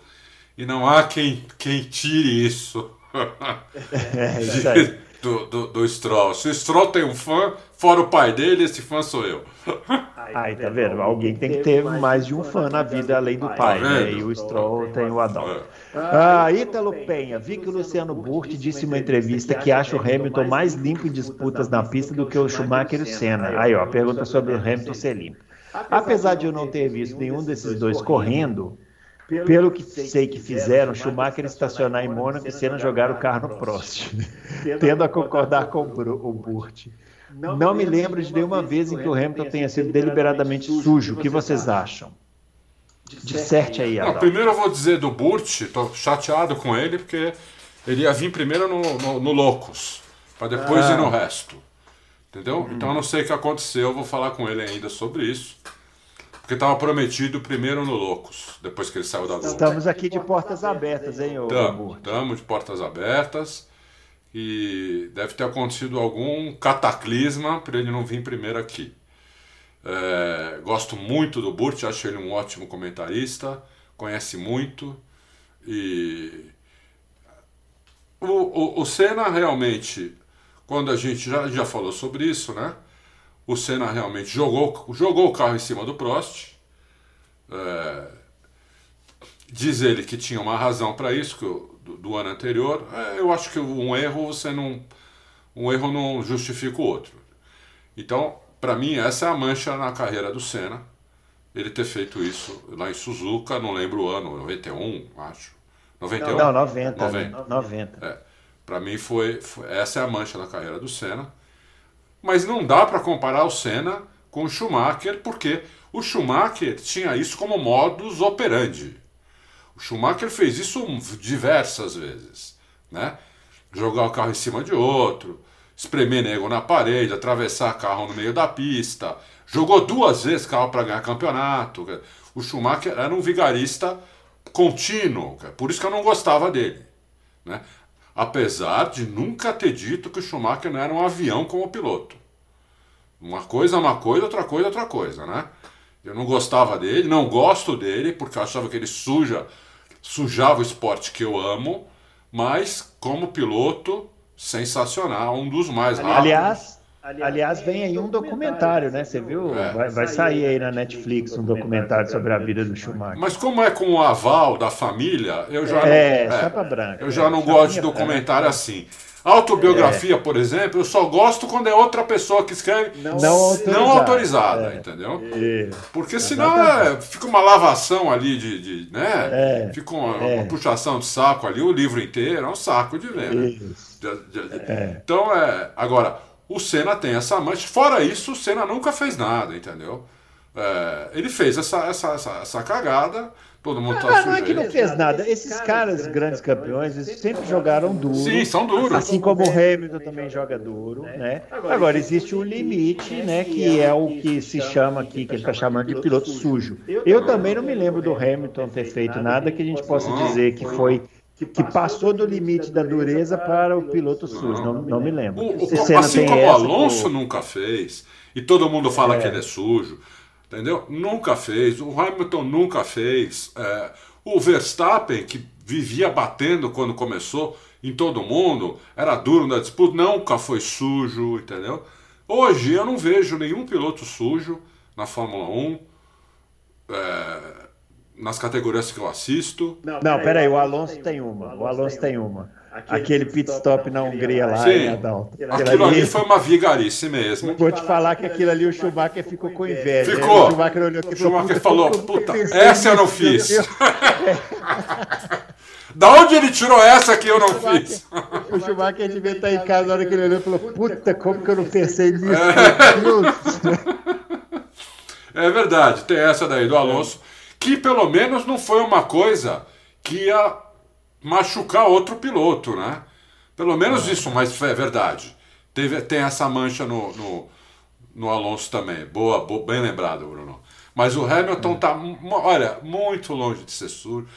e não há quem, quem tire isso. É, isso aí. Do, do, do Stroll. Se o Stroll tem um fã, fora o pai dele, esse fã sou eu. Aí, tá vendo? Alguém tem que ter mais de um fã na vida além do pai, tá né? E o Stroll tem o Adalto. É. Ah, Ítalo Penha, vi que o Luciano Burti disse em uma entrevista que acha o Hamilton mais limpo em disputas na pista do que o Schumacher e o Senna. Aí, ó, pergunta sobre o Hamilton ser limpo. Apesar de eu não ter visto nenhum desses dois correndo, pelo que sei que fizeram, Schumacher estacionar em Mônaco e Senna jogar o carro no Prost, tendo a concordar com o Burt. Não me lembro de nenhuma vez em que o Hamilton tenha sido deliberadamente sujo. O que vocês acham? Disserte aí, Adão. Primeiro eu vou dizer do Burt, estou chateado com ele, porque ele ia vir primeiro no, no, no Locus, para depois ah. ir no resto. Entendeu? Uhum. Então eu não sei o que aconteceu, eu vou falar com ele ainda sobre isso. Porque estava prometido primeiro no Locus, depois que ele saiu da Globo. Estamos aqui de portas abertas, hein, Estamos, estamos de portas abertas. E deve ter acontecido algum cataclisma para ele não vir primeiro aqui. É, gosto muito do Burt, acho ele um ótimo comentarista, conhece muito. E o, o, o Senna realmente, quando a gente já, já falou sobre isso, né? O Senna realmente jogou, jogou o carro em cima do Prost. É, diz ele que tinha uma razão para isso, que do, do, ano anterior. É, eu acho que um erro você não. Um erro não justifica o outro. Então, para mim, essa é a mancha na carreira do Senna. Ele ter feito isso lá em Suzuka, não lembro o ano, 91, acho. 91? Não, 90. 90. 90. É. Para mim, foi, foi, essa é a mancha na carreira do Senna. Mas não dá para comparar o Senna com o Schumacher, porque o Schumacher tinha isso como modus operandi. O Schumacher fez isso diversas vezes, né? Jogar o carro em cima de outro, espremer nego na parede, atravessar carro no meio da pista. Jogou duas vezes carro para ganhar campeonato. O Schumacher era um vigarista contínuo, por isso que eu não gostava dele, né? Apesar de nunca ter dito que o Schumacher não era um avião como piloto. Uma coisa é uma coisa, outra coisa é outra coisa, né? Eu não gostava dele, não gosto dele, porque eu achava que ele suja, sujava o esporte que eu amo, mas como piloto, sensacional, um dos mais rápidos. Aliás, Aliás, vem aí um documentário, né? Você viu? É. Vai, vai, sair aí na Netflix um documentário sobre a vida do Schumacher. Mas como é com o aval da família, eu já é, não, é, chapa branca. Eu já não gosto de documentário assim. Autobiografia, é. por exemplo, eu só gosto quando é outra pessoa que escreve não, não autorizada, não autorizada é. entendeu? Porque senão é, fica uma lavação ali de. de né? É. Fica uma, uma, puxação de saco ali, o livro inteiro é um saco de ver. Né? Então, é. Agora, o Senna tem essa mancha. Fora isso, o Senna nunca fez nada, entendeu? É, ele fez essa, essa, essa, essa, cagada, todo mundo tá ah, Não é que não fez nada. Esses caras grandes campeões, eles sempre jogaram duro. Sim, são duros. Assim como o Hamilton também joga duro, né? Agora, existe um limite, né? Que é o que se chama aqui, que ele está chamando de piloto sujo. Eu também não me lembro do Hamilton ter feito nada que a gente possa dizer que foi que passou do limite da dureza para o piloto sujo. Não, não me lembro. O, o, assim como o Alonso nunca fez, e todo mundo fala é. que ele é sujo, entendeu? Nunca fez. O Hamilton nunca fez. É, o Verstappen, que vivia batendo quando começou em todo mundo, era duro na disputa, nunca foi sujo, entendeu? Hoje eu não vejo nenhum piloto sujo na Fórmula 1. É, nas categorias que eu assisto. Não, não peraí, o Alonso tem uma. O Alonso tem uma. Aquele pit stop na Hungria lá Sim, em Adalto. Aquilo ali foi uma vigarice mesmo. Vou te falar que aquilo ali o Schumacher ficou com inveja. Ficou. O Schumacher, olhou aqui, o Schumacher falou, puta, essa eu não fiz. Da onde ele tirou essa que eu não fiz? O Schumacher devia estar em casa na hora que ele olhou e falou: Puta, como que eu não pensei nisso? É, é verdade, tem essa daí do Alonso que pelo menos não foi uma coisa que ia machucar outro piloto, né? Pelo menos é. isso, mas é verdade. Teve, tem essa mancha no, no, no Alonso também. Boa, boa, bem lembrado, Bruno. Mas o Hamilton está, olha, muito longe de ser sujo.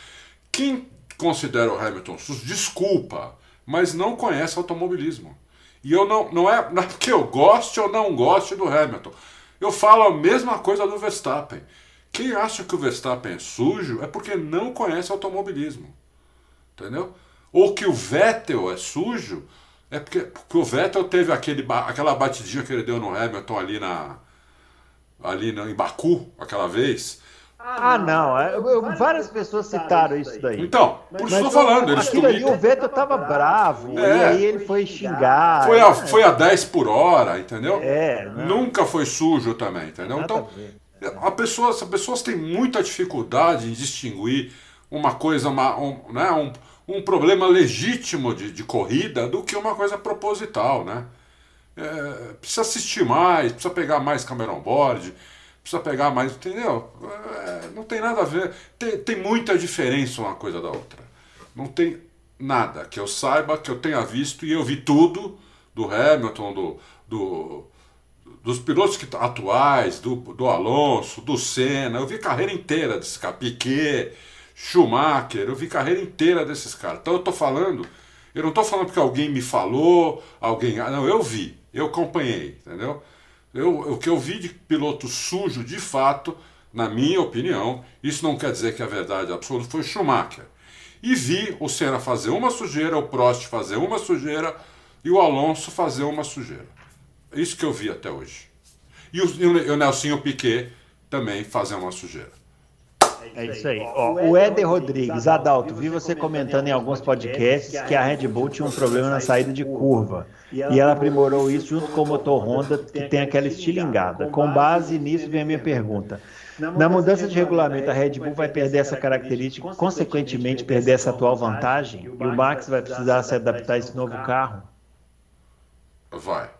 Quem considera o Hamilton sujo, desculpa, mas não conhece automobilismo. E eu não, não é, não é porque eu goste ou não goste do Hamilton. Eu falo a mesma coisa do Verstappen. Quem acha que o Verstappen é sujo é porque não conhece automobilismo. Entendeu? Ou que o Vettel é sujo é porque, porque o Vettel teve aquele, aquela batidinha que ele deu no Hamilton ali na ali no, em Baku aquela vez. Ah, não. É, eu, várias pessoas citaram isso daí. Então, por isso estou falando. Eles aquilo ali, o Vettel estava bravo. É. E aí ele foi xingar. Foi a, foi a 10 por hora, entendeu? É. Não. Nunca foi sujo também, entendeu? Então, a pessoa, as pessoas têm muita dificuldade em distinguir uma coisa, uma, um, né, um, um problema legítimo de, de corrida do que uma coisa proposital, né? É, precisa assistir mais, precisa pegar mais Cameron Board, precisa pegar mais, entendeu? É, não tem nada a ver, tem, tem muita diferença uma coisa da outra. Não tem nada que eu saiba, que eu tenha visto, e eu vi tudo do Hamilton, do, do dos pilotos que, atuais, do, do Alonso, do Senna, eu vi carreira inteira desses caras, Piquet, Schumacher, eu vi carreira inteira desses caras. Então eu tô falando, eu não tô falando porque alguém me falou, alguém. Ah, não, eu vi, eu acompanhei, entendeu? Eu, o que eu vi de piloto sujo, de fato, na minha opinião, isso não quer dizer que a verdade absoluta foi Schumacher. E vi o Senna fazer uma sujeira, o Prost fazer uma sujeira e o Alonso fazer uma sujeira. Isso que eu vi até hoje. E o, e o Nelsinho Piquet também fazer uma sujeira. É isso aí. Ó, o Éder Rodrigues, Adalto, vi você comentando em alguns podcasts que a Red Bull tinha um problema na saída de curva. E ela aprimorou isso junto com o motor Honda, que tem aquela estilingada. Com base nisso vem a minha pergunta. Na mudança de regulamento, a Red Bull vai perder essa característica, consequentemente perder essa atual vantagem? E o Max vai precisar se adaptar a esse novo carro? Vai.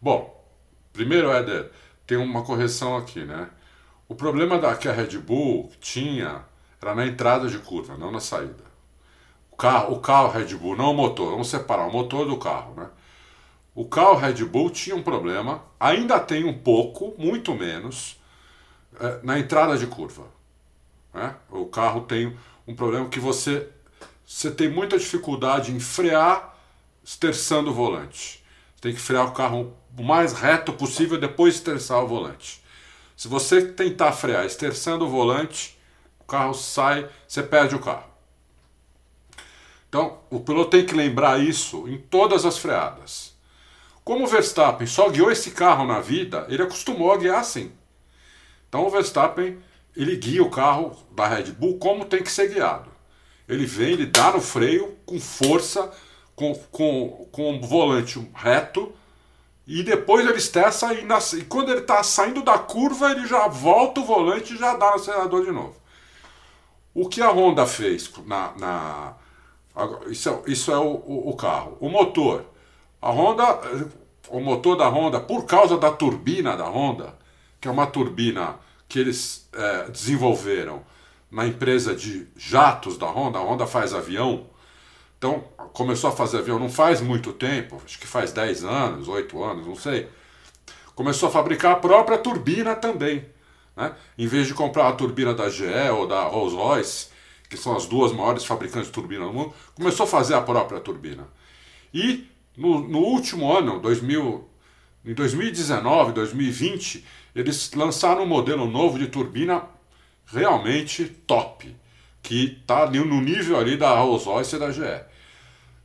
Bom, primeiro, Éder, tem uma correção aqui, né? O problema da, que a Red Bull tinha era na entrada de curva, não na saída. O carro, o carro Red Bull, não o motor, vamos separar o motor do carro, né? O carro Red Bull tinha um problema, ainda tem um pouco, muito menos, é, na entrada de curva. Né? O carro tem um problema que você, você tem muita dificuldade em frear esterçando o volante. Você tem que frear o carro o mais reto possível depois de esterçar o volante. Se você tentar frear esterçando o volante, o carro sai, você perde o carro. Então, o piloto tem que lembrar isso em todas as freadas. Como o Verstappen só guiou esse carro na vida, ele acostumou a guiar assim. Então, o Verstappen ele guia o carro da Red Bull como tem que ser guiado. Ele vem, ele dá no freio com força, com, com, com o volante reto, e depois ele esterça e, na, e quando ele está saindo da curva, ele já volta o volante e já dá no acelerador de novo. O que a Honda fez na. na isso é, isso é o, o, o, carro. O motor. A Honda. O motor da Honda, por causa da turbina da Honda, que é uma turbina que eles é, desenvolveram na empresa de jatos da Honda, a Honda faz avião então, começou a fazer avião não faz muito tempo, acho que faz 10 anos, 8 anos, não sei. Começou a fabricar a própria turbina também. Né? Em vez de comprar a turbina da GE ou da Rolls-Royce, que são as duas maiores fabricantes de turbina do mundo, começou a fazer a própria turbina. E no, no último ano, 2000, em 2019, 2020, eles lançaram um modelo novo de turbina realmente top, que está no nível ali da Rolls-Royce e da GE.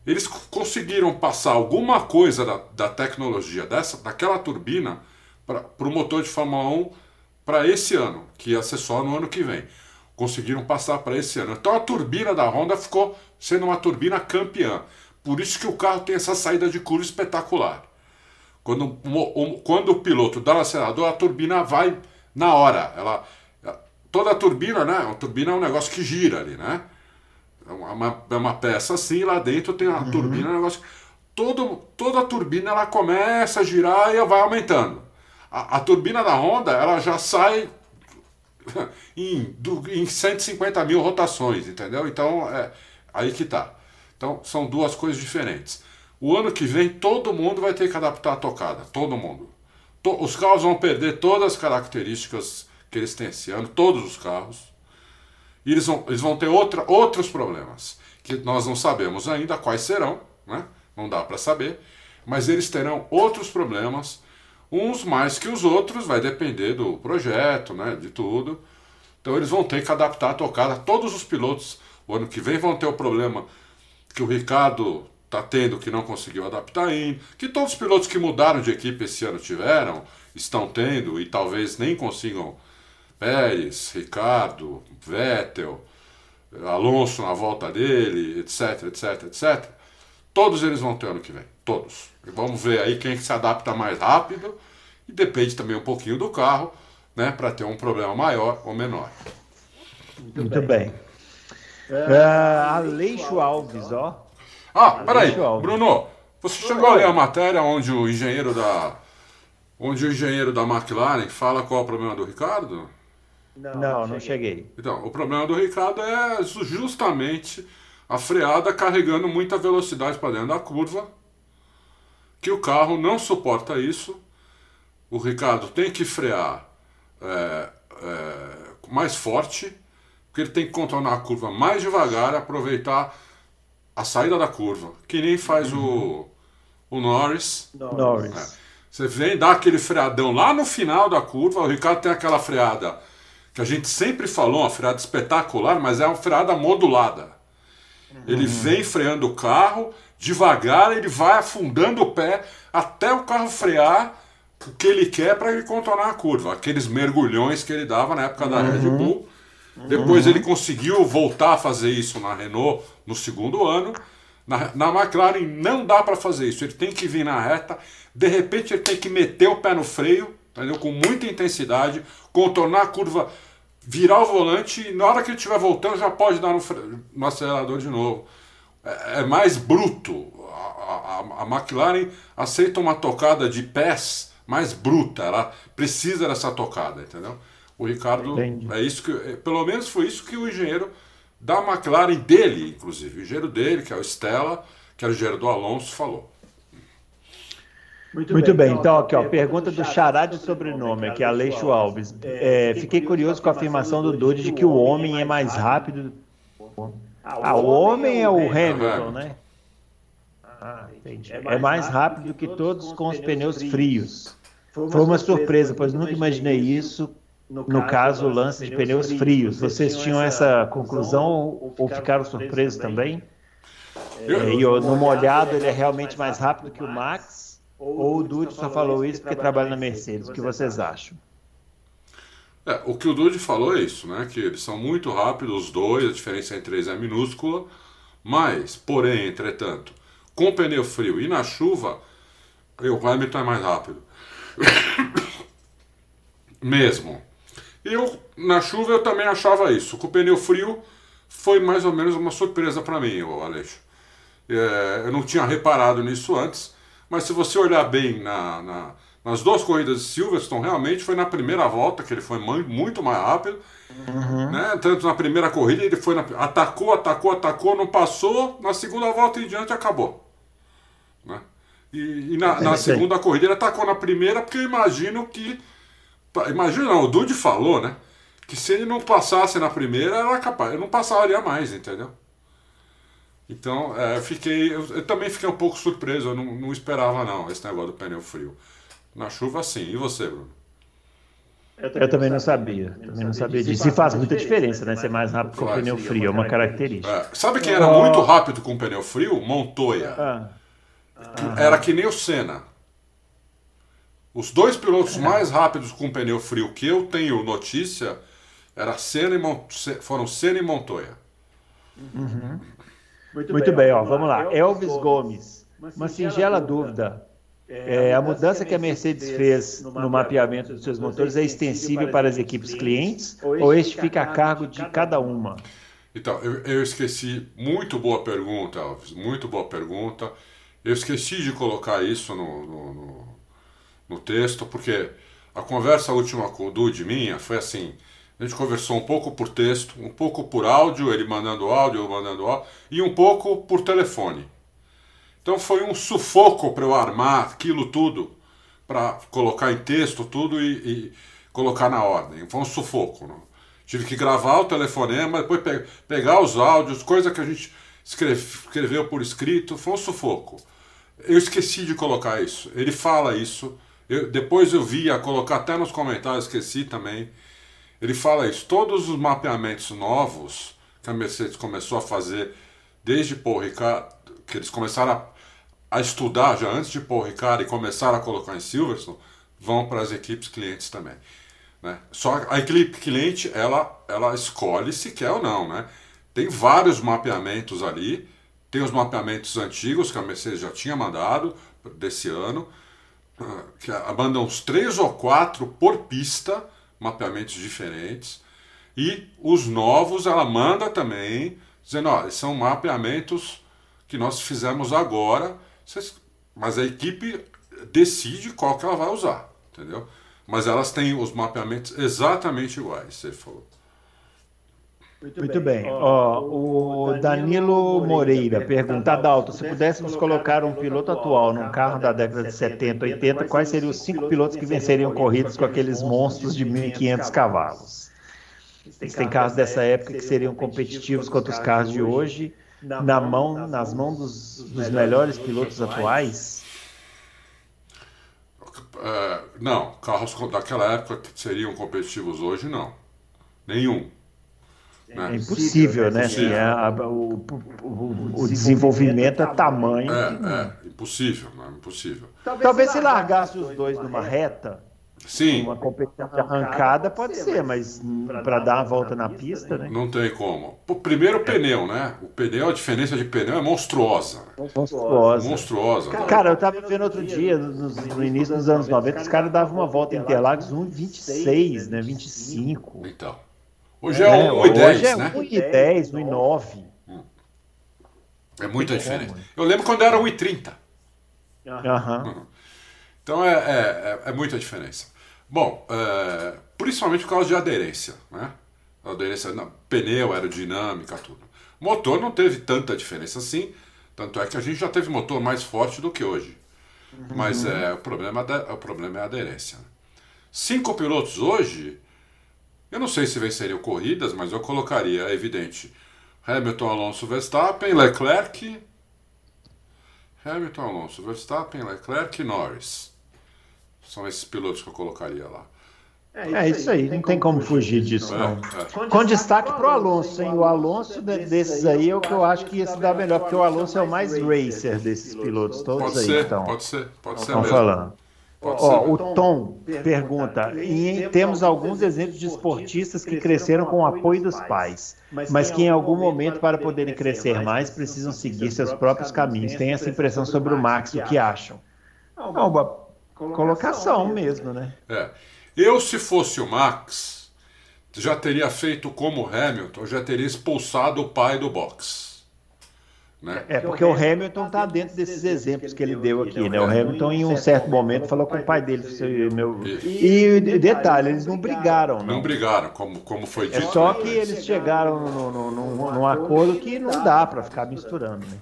Eles conseguiram passar alguma coisa da, da tecnologia dessa, daquela turbina para o motor de Fórmula 1 para esse ano, que ia ser só no ano que vem. Conseguiram passar para esse ano. Então a turbina da Honda ficou sendo uma turbina campeã. Por isso que o carro tem essa saída de curva espetacular. Quando, quando o piloto dá o acelerador, a turbina vai na hora. Ela, toda a turbina, né? A turbina é um negócio que gira ali, né? É uma, é uma peça assim, lá dentro tem a uhum. turbina, é um negócio. Todo, toda a turbina ela começa a girar e vai aumentando. A, a turbina da Honda ela já sai em, do, em 150 mil rotações, entendeu? Então é aí que tá. Então são duas coisas diferentes. O ano que vem todo mundo vai ter que adaptar a tocada, todo mundo. To, os carros vão perder todas as características que eles têm esse ano, todos os carros. E eles vão, eles vão ter outra, outros problemas, que nós não sabemos ainda quais serão, né? não dá para saber, mas eles terão outros problemas, uns mais que os outros, vai depender do projeto, né? de tudo. Então eles vão ter que adaptar a tocada. Todos os pilotos, o ano que vem, vão ter o problema que o Ricardo está tendo que não conseguiu adaptar ainda, que todos os pilotos que mudaram de equipe esse ano tiveram, estão tendo e talvez nem consigam. Pérez, Ricardo, Vettel, Alonso na volta dele, etc, etc, etc. Todos eles vão ter ano que vem, todos. E vamos ver aí quem se adapta mais rápido e depende também um pouquinho do carro, né, para ter um problema maior ou menor. Muito, Muito bem. bem. Uh, Aleixo Alves, ó. Ah, peraí, Bruno, você chegou a ler a matéria onde o engenheiro da onde o engenheiro da McLaren fala qual é o problema do Ricardo? Não, não, não cheguei. Então, o problema do Ricardo é justamente a freada carregando muita velocidade para dentro da curva, que o carro não suporta isso. O Ricardo tem que frear é, é, mais forte, porque ele tem que contornar a curva mais devagar, aproveitar a saída da curva, que nem faz uhum. o, o Norris. Norris. É. Você vem, dá aquele freadão lá no final da curva, o Ricardo tem aquela freada que a gente sempre falou, uma freada espetacular, mas é uma freada modulada. Uhum. Ele vem freando o carro, devagar, ele vai afundando o pé até o carro frear o que ele quer para ele contornar a curva. Aqueles mergulhões que ele dava na época da uhum. Red Bull. Depois uhum. ele conseguiu voltar a fazer isso na Renault no segundo ano. Na, na McLaren não dá para fazer isso. Ele tem que vir na reta, de repente ele tem que meter o pé no freio, entendeu? com muita intensidade, contornar a curva, virar o volante e na hora que ele estiver voltando já pode dar no, no acelerador de novo. É, é mais bruto. A, a, a, McLaren aceita uma tocada de pés mais bruta, ela precisa dessa tocada, entendeu? O Ricardo, Entendi. é isso que, é, pelo menos foi isso que o engenheiro da McLaren dele, inclusive, o engenheiro dele, que é o Stella, que era o engenheiro do Alonso, falou. Muito, Muito bem. bem. Então, aqui, ó, pergunta do Xará de sobrenome, aqui, Aleixo Alves. É, fiquei curioso com a afirmação do Dude de que o homem é mais rápido. Ah, o homem é o Hamilton, né? Ah, entendi. É mais rápido do que todos com os pneus frios. Foi uma surpresa, pois nunca imaginei isso. No caso, o lance de pneus frios. Vocês tinham essa conclusão ou ficaram surpresos também? É, e no molhado ele é realmente mais rápido que o Max? Ou o Dude só falou isso porque trabalha na Mercedes? O que vocês acham? É, o que o Dude falou é isso, né? Que eles são muito rápidos, os dois, a diferença entre eles é minúscula, mas, porém, entretanto, com pneu frio e na chuva, o Hamilton é mais rápido. Mesmo. Eu, na chuva, eu também achava isso. Com o pneu frio, foi mais ou menos uma surpresa para mim, o Aleixo. É, eu não tinha reparado nisso antes, mas se você olhar bem na, na, nas duas corridas de Silverstone, realmente foi na primeira volta que ele foi muito mais rápido. Uhum. Né? Tanto na primeira corrida ele foi na, atacou, atacou, atacou, não passou, na segunda volta em diante acabou. Né? E, e na, na segunda corrida ele atacou na primeira, porque eu imagino que. Imagina, não, o Dude falou, né? que se ele não passasse na primeira, era capaz, eu não passaria mais, entendeu? Então, é, eu fiquei. Eu, eu, também fiquei um pouco surpreso, eu não, não esperava não esse negócio do pneu frio. Na chuva, sim. E você, Bruno? Eu também, eu também não sabia. Também, também não sabia disso. E faz muita diferença, né? Ser mais rápido com o pneu frio, é uma característica. É. Sabe quem era muito rápido com pneu frio? Montoya. Ah. Era que nem o Senna. Os dois pilotos é. mais rápidos com pneu frio que eu tenho notícia era Senna e foram Senna e Montoya. Uhum. Muito, Muito, bem, ó, vamos lá. Elvis Gomes, uma singela dúvida. É, a mudança que a Mercedes fez no mapeamento dos seus motores é extensível para as equipes clientes ou este fica a cargo de cada uma? Então, eu, eu esqueci, muito boa pergunta, Alves, muito boa pergunta. Eu esqueci de colocar isso no, no, no, no texto, porque a conversa última com o Dude minha foi assim: a gente conversou um pouco por texto, um pouco por áudio, ele mandando áudio, eu mandando áudio, e um pouco por telefone. Então foi um sufoco para eu armar aquilo tudo, para colocar em texto tudo e, e, colocar na ordem. Foi um sufoco. Não? Tive que gravar o telefonema, depois pe pegar os áudios, coisa que a gente escreve, escreveu por escrito, foi um sufoco. Eu esqueci de colocar isso. Ele fala isso. Eu, depois eu vi a colocar até nos comentários, esqueci também. Ele fala isso. Todos os mapeamentos novos que a Mercedes começou a fazer desde Paul Ricard, que eles começaram a a estudar já antes de pôr o Ricardo e começar a colocar em Silverstone, vão para as equipes clientes também. Né? Só a equipe cliente, ela, ela escolhe se quer ou não. Né? Tem vários mapeamentos ali, tem os mapeamentos antigos que a Mercedes já tinha mandado desse ano, ah, que mandam uns três ou quatro por pista, mapeamentos diferentes, e os novos ela manda também, dizendo, olha, são mapeamentos que nós fizemos agora, mas a equipe decide qual que ela vai usar, entendeu? Mas elas têm os mapeamentos exatamente iguais, você falou. Muito, bem. Ó, o Danilo Moreira pergunta, Adalto, se pudéssemos colocar um piloto atual num carro da década de 70, 80, quais seriam os cinco pilotos que venceriam corridas com aqueles monstros de 1.500 cavalos? Tem carros dessa época que seriam competitivos contra os carros de hoje na, mão, nas mãos dos, dos melhores pilotos atuais? Uh, não, carros daquela época que seriam competitivos hoje, não. Nenhum. Né? É impossível, né? Impossível. É, a, o, o, o, desenvolvimento é tamanho. É, é, impossível, não é impossível. Talvez se largasse os dois numa reta, Sim. Uma competição arrancada pode ser, mas para dar a volta na pista, né? Não tem como. O primeiro o pneu, né? O pneu, a diferença de pneu é monstruosa. Monstruosa. Monstruosa. Cara, eu tava vendo outro dia, no, no início dos anos 90, os caras davam uma volta em Interlagos 1,26, né? 25. Então. Hoje é, é 1,10, né? Hoje é 1,10, 1,9. É muita diferença. Eu lembro quando era 1,30. Aham. Uhum. Então é, é, é, é muita diferença. Bom, é, principalmente por causa de aderência, né? Aderência na pneu, aerodinâmica, tudo. Motor não teve tanta diferença assim, tanto é que a gente já teve motor mais forte do que hoje. Uhum. Mas é, o, problema é, o problema é a aderência. Cinco pilotos hoje, eu não sei se venceriam corridas, mas eu colocaria, é evidente, Hamilton, Alonso, Verstappen, Leclerc, Hamilton, Alonso, Verstappen, Leclerc e Norris. São esses pilotos que eu colocaria lá. É isso aí, não tem como fugir disso, não. É, é. Com destaque para o Alonso, hein? O Alonso desses aí é o que eu acho que ia se dar melhor, porque o Alonso é o mais racer desses pilotos todos pode aí. Ser, então. Pode ser, pode ser. Estão falando. Ó, o Tom pergunta: e temos alguns exemplos de esportistas que cresceram com o apoio dos pais, mas que em algum momento, para poderem crescer mais, precisam seguir seus próprios caminhos. Tem essa impressão sobre o Max, o que acham? Não, colocação mesmo, né? É. Eu, se fosse o Max, já teria feito como Hamilton, já teria expulsado o pai do box. Né? É, porque o Hamilton está dentro desses exemplos que ele deu aqui, né? O Hamilton, em um certo momento, falou com o pai dele. Meu... E detalhe, eles não brigaram. Não, não brigaram, como, como foi dito. É só que eles chegaram num, num, num acordo que não dá para ficar misturando, né?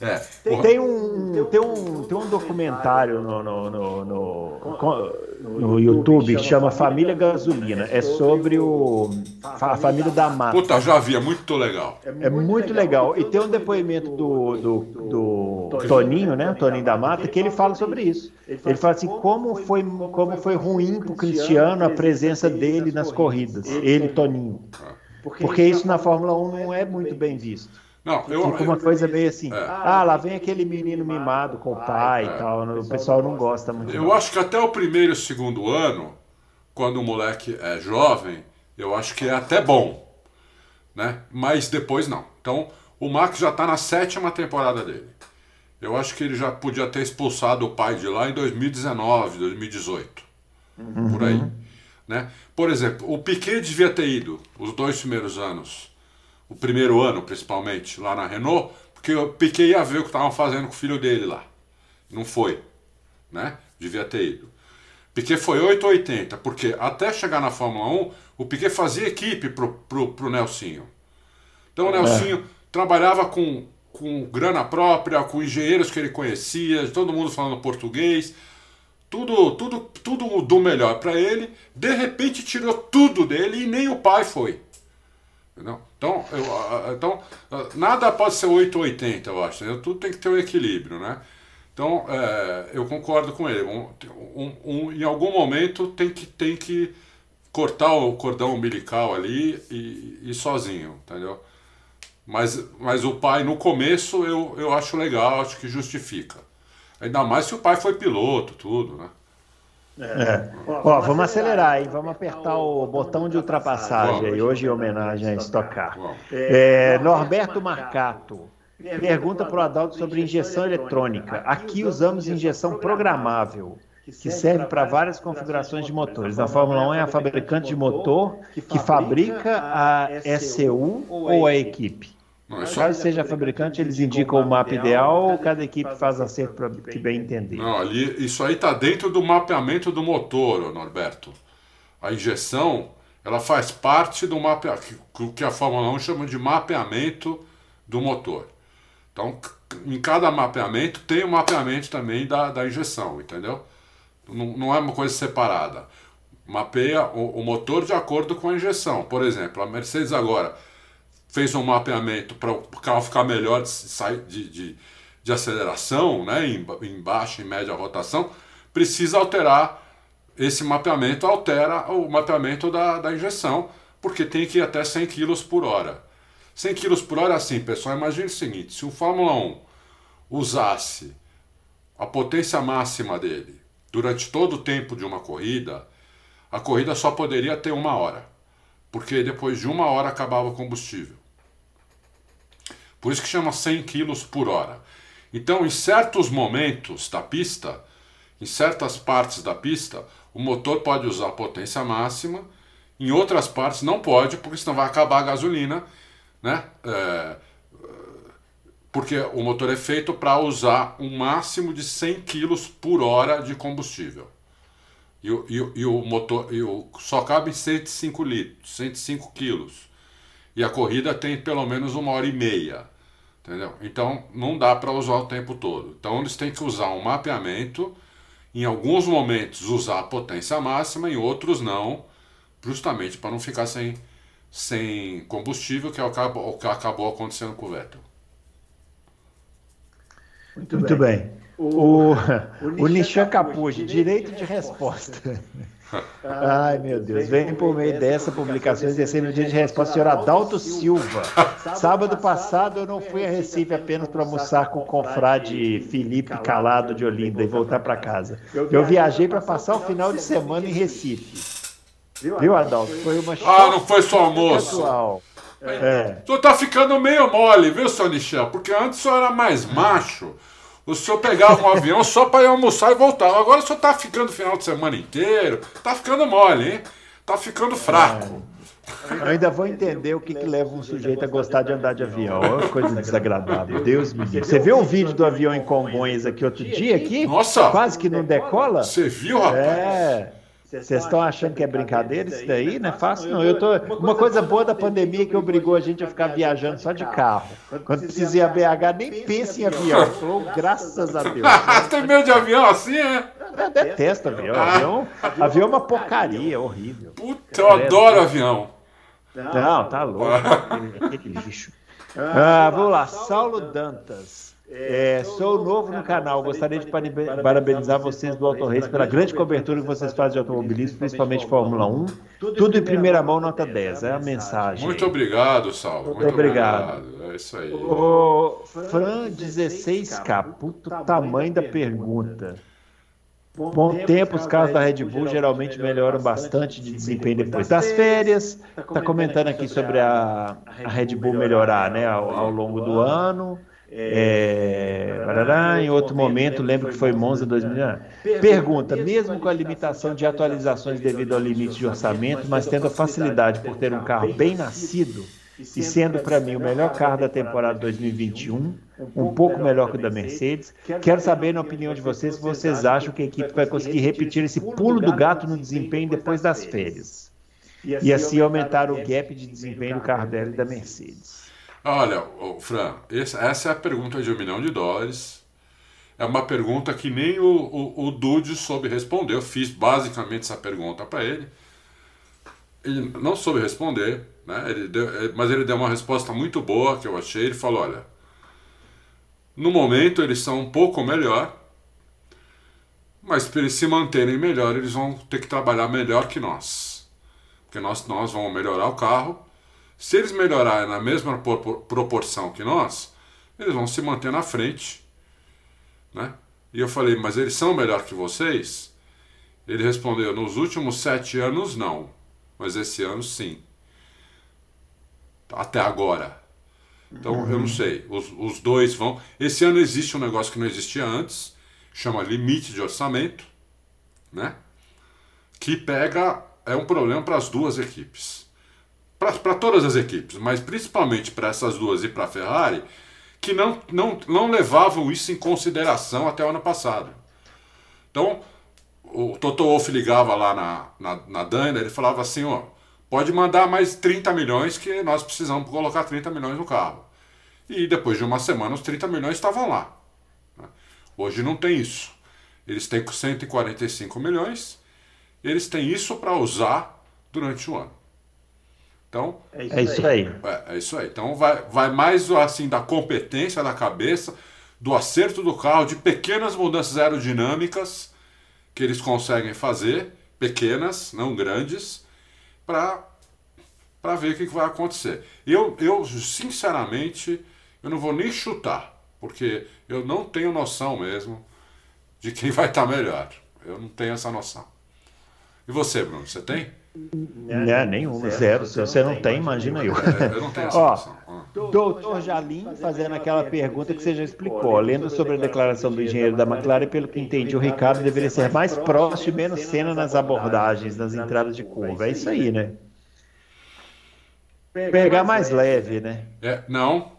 É. Tem, tem, um, tem, um, tem um documentário no, no, no, no, no YouTube que chama Família Gasolina. É sobre o, a família da Mata. Puta, já vi, é muito legal. É muito legal. E tem um depoimento do, do, do Toninho, né? Toninho da Mata, que ele fala sobre isso. Ele fala assim, como foi, como foi ruim para o Cristiano a presença dele nas corridas. Ele, Toninho. Porque isso na Fórmula 1 não é muito bem visto. Não, eu, Fica uma coisa meio assim, é. ah, lá vem aquele menino mimado com o pai é. e tal, o pessoal não gosta muito. Eu acho que até o primeiro e segundo ano, quando o moleque é jovem, eu acho que é até bom, né? Mas depois não. Então, o Max já está na sétima temporada dele. Eu acho que ele já podia ter expulsado o pai de lá em 2019, 2018, uhum. por aí, né? Por exemplo, o Piquet devia ter ido os dois primeiros anos o primeiro ano, principalmente, lá na Renault, porque o Piquet ia ver o que estavam fazendo com o filho dele lá. Não foi, né? Devia ter ido. Piquet foi 880, porque até chegar na Fórmula 1, o Piquet fazia equipe pro, pro, pro Nelsinho. Então o é. Nelsinho é. trabalhava com, com grana própria, com engenheiros que ele conhecia, todo mundo falando português, tudo, tudo, tudo do melhor para ele. De repente tirou tudo dele e nem o pai foi. Entendeu? Então, eu, então, nada pode ser 880, eu acho. Entendeu? Tudo tem que ter um equilíbrio, né? Então, é, eu concordo com ele. Um, um, um, em algum momento tem que, tem que cortar o cordão umbilical ali e ir sozinho, entendeu? Mas, mas o pai, no começo, eu, eu acho legal, acho que justifica. Ainda mais se o pai foi piloto, tudo, né? É. é. Ó, vamos acelerar, hein? Vamos apertar o botão de ultrapassagem aí, hoje em homenagem a Estocar. É, Norberto Marcato. Pergunta para o Adalto sobre injeção eletrônica. Aqui usamos injeção programável, que serve para várias configurações de motores. Na Fórmula 1 é a fabricante de motor que fabrica a SCU ou a equipe? Não, é só... Caso seja fabricante, eles indicam o mapa ideal ou cada equipe faz acerto para que bem entender? Não, ali, isso aí está dentro do mapeamento do motor, Norberto. A injeção, ela faz parte do mapeamento, que a Fórmula 1 chama de mapeamento do motor. Então, em cada mapeamento tem o um mapeamento também da, da injeção, entendeu? Não, não é uma coisa separada. Mapeia o, o motor de acordo com a injeção. Por exemplo, a Mercedes agora fez um mapeamento para o carro ficar melhor de, de, de, de aceleração, né, em, em baixa e média rotação, precisa alterar esse mapeamento, altera o mapeamento da, da injeção, porque tem que ir até 100 km por hora. 100 km por hora assim, pessoal, imagine o seguinte, se o Fórmula 1 usasse a potência máxima dele durante todo o tempo de uma corrida, a corrida só poderia ter uma hora, porque depois de uma hora acabava o combustível. Por isso que chama 100 km por hora. Então, em certos momentos da pista, em certas partes da pista, o motor pode usar potência máxima, em outras partes não pode, porque senão vai acabar a gasolina, né? É, porque o motor é feito para usar um máximo de 100 kg por hora de combustível. E e, e o motor e o, só cabe 105 litros, 105 quilos. E a corrida tem pelo menos uma hora e meia. Entendeu? Então não dá para usar o tempo todo. Então eles têm que usar um mapeamento, em alguns momentos usar a potência máxima, em outros não, justamente para não ficar sem, sem combustível, que é o que acabou acontecendo com o Vettel. Muito, Muito bem. bem. O, o, o Nishan Capuji, direito de resposta. Ai, meu Deus. Vem por meio dessa publicação exercendo o dia de resposta, senhor Adalto Silva. Sábado passado eu não fui a Recife apenas para almoçar com o confrade Felipe Calado de Olinda e voltar para casa. Eu viajei para passar o final de semana em Recife. Viu, Adalto? Foi uma Ah, não foi só almoço. É. Tu tá ficando meio mole, viu, Sonichel? Porque antes o senhor era mais macho. O senhor pegava um avião só para ir almoçar e voltava. Agora o senhor tá ficando final de semana inteiro. Tá ficando mole, hein? Tá ficando fraco. Eu ainda vou entender o que, que leva um sujeito a gostar de andar de avião. É coisa desagradável. Deus me livre. Você viu o vídeo do avião em Congonhas aqui outro dia aqui? Nossa! Quase que não decola? Você viu, rapaz? É. Vocês estão achando que é brincadeira isso daí? Não é fácil, não. Eu tô... Uma coisa boa da pandemia que obrigou a gente a ficar viajando só de carro. Quando precisa ir a BH, nem pense em avião. Falou, graças a Deus. Tem medo de avião assim, é? Eu detesto avião. Avião, avião é uma porcaria, horrível. Puta, eu adoro avião. Não, tá louco. Aquele lixo. Ah, vamos lá. Saulo Dantas. É, sou novo no canal, gostaria de parabenizar vocês do Auto Race pela grande cobertura que vocês fazem de automobilismo, principalmente Fórmula 1. Tudo em primeira mão, nota 10. É a mensagem. Muito obrigado, Saulo. Muito obrigado. obrigado. É isso aí. O Fran 16K, puto tamanho da pergunta. Bom tempo, os carros da Red Bull geralmente melhoram bastante de desempenho depois das férias. Está comentando aqui sobre a, a Red Bull melhorar né, ao, ao longo do ano. É, barará, em outro momento, lembro que foi Monza 2000. Pergunta: mesmo com a limitação de atualizações devido ao limite de orçamento, mas tendo a facilidade por ter um carro bem nascido e sendo para mim o melhor carro da temporada 2021, um pouco melhor que o da Mercedes, quero saber, na opinião de vocês, se vocês acham que a equipe vai conseguir repetir esse pulo do gato no desempenho depois das férias e assim aumentar o gap de desempenho do carro dela e da Mercedes. Olha, Fran, essa é a pergunta de um milhão de dólares. É uma pergunta que nem o, o, o Dude soube responder. Eu fiz basicamente essa pergunta para ele. Ele não soube responder, né? ele deu, mas ele deu uma resposta muito boa que eu achei. Ele falou: olha, no momento eles são um pouco melhor, mas para eles se manterem melhor, eles vão ter que trabalhar melhor que nós. Porque nós, nós vamos melhorar o carro se eles melhorarem na mesma proporção que nós, eles vão se manter na frente. Né? E eu falei, mas eles são melhor que vocês? Ele respondeu, nos últimos sete anos não, mas esse ano sim. Até agora. Então uhum. eu não sei, os, os dois vão. Esse ano existe um negócio que não existia antes, chama limite de orçamento, né? Que pega, é um problema para as duas equipes para todas as equipes, mas principalmente para essas duas e para a Ferrari, que não, não, não levavam isso em consideração até o ano passado. Então, o Toto Wolff ligava lá na, na, na Dana, ele falava assim, ó, pode mandar mais 30 milhões que nós precisamos colocar 30 milhões no carro. E depois de uma semana os 30 milhões estavam lá. Hoje não tem isso. Eles têm 145 milhões, eles têm isso para usar durante o ano. Então, é isso, é isso aí. É, é, isso aí. Então vai, vai mais assim da competência da cabeça, do acerto do carro, de pequenas mudanças aerodinâmicas que eles conseguem fazer, pequenas, não grandes, para para ver o que, que vai acontecer. Eu, eu, sinceramente, eu não vou nem chutar, porque eu não tenho noção mesmo de quem vai estar tá melhor. Eu não tenho essa noção. E você, Bruno, você tem? Não, é, nenhuma, zero. Se você não tem, imagina eu. Eu não tenho essa Ó, ah. Doutor Jalim fazendo aquela pergunta que você já explicou. Lendo sobre a declaração do engenheiro da McLaren, pelo que entendi, o Ricardo deveria ser mais próximo e menos cena nas abordagens, nas entradas de curva. É isso aí, né? Pegar mais leve, né? É, não.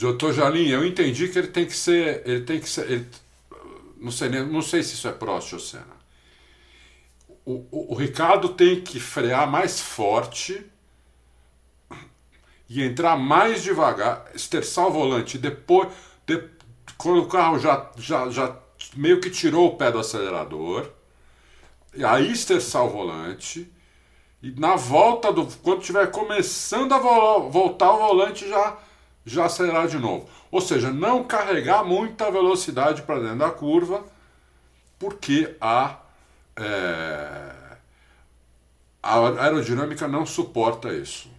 Doutor Jalim, eu entendi que ele tem que ser. Ele tem que ser. Ele, não, sei, não sei se isso é próximo, Senna o, o, o Ricardo tem que frear mais forte e entrar mais devagar, esterçar o volante depois, de, quando o carro já, já, já meio que tirou o pé do acelerador, e aí esterçar o volante, e na volta do. Quando estiver começando a vo, voltar o volante, já, já acelerar de novo. Ou seja, não carregar muita velocidade para dentro da curva, porque a é, a aerodinâmica não suporta isso.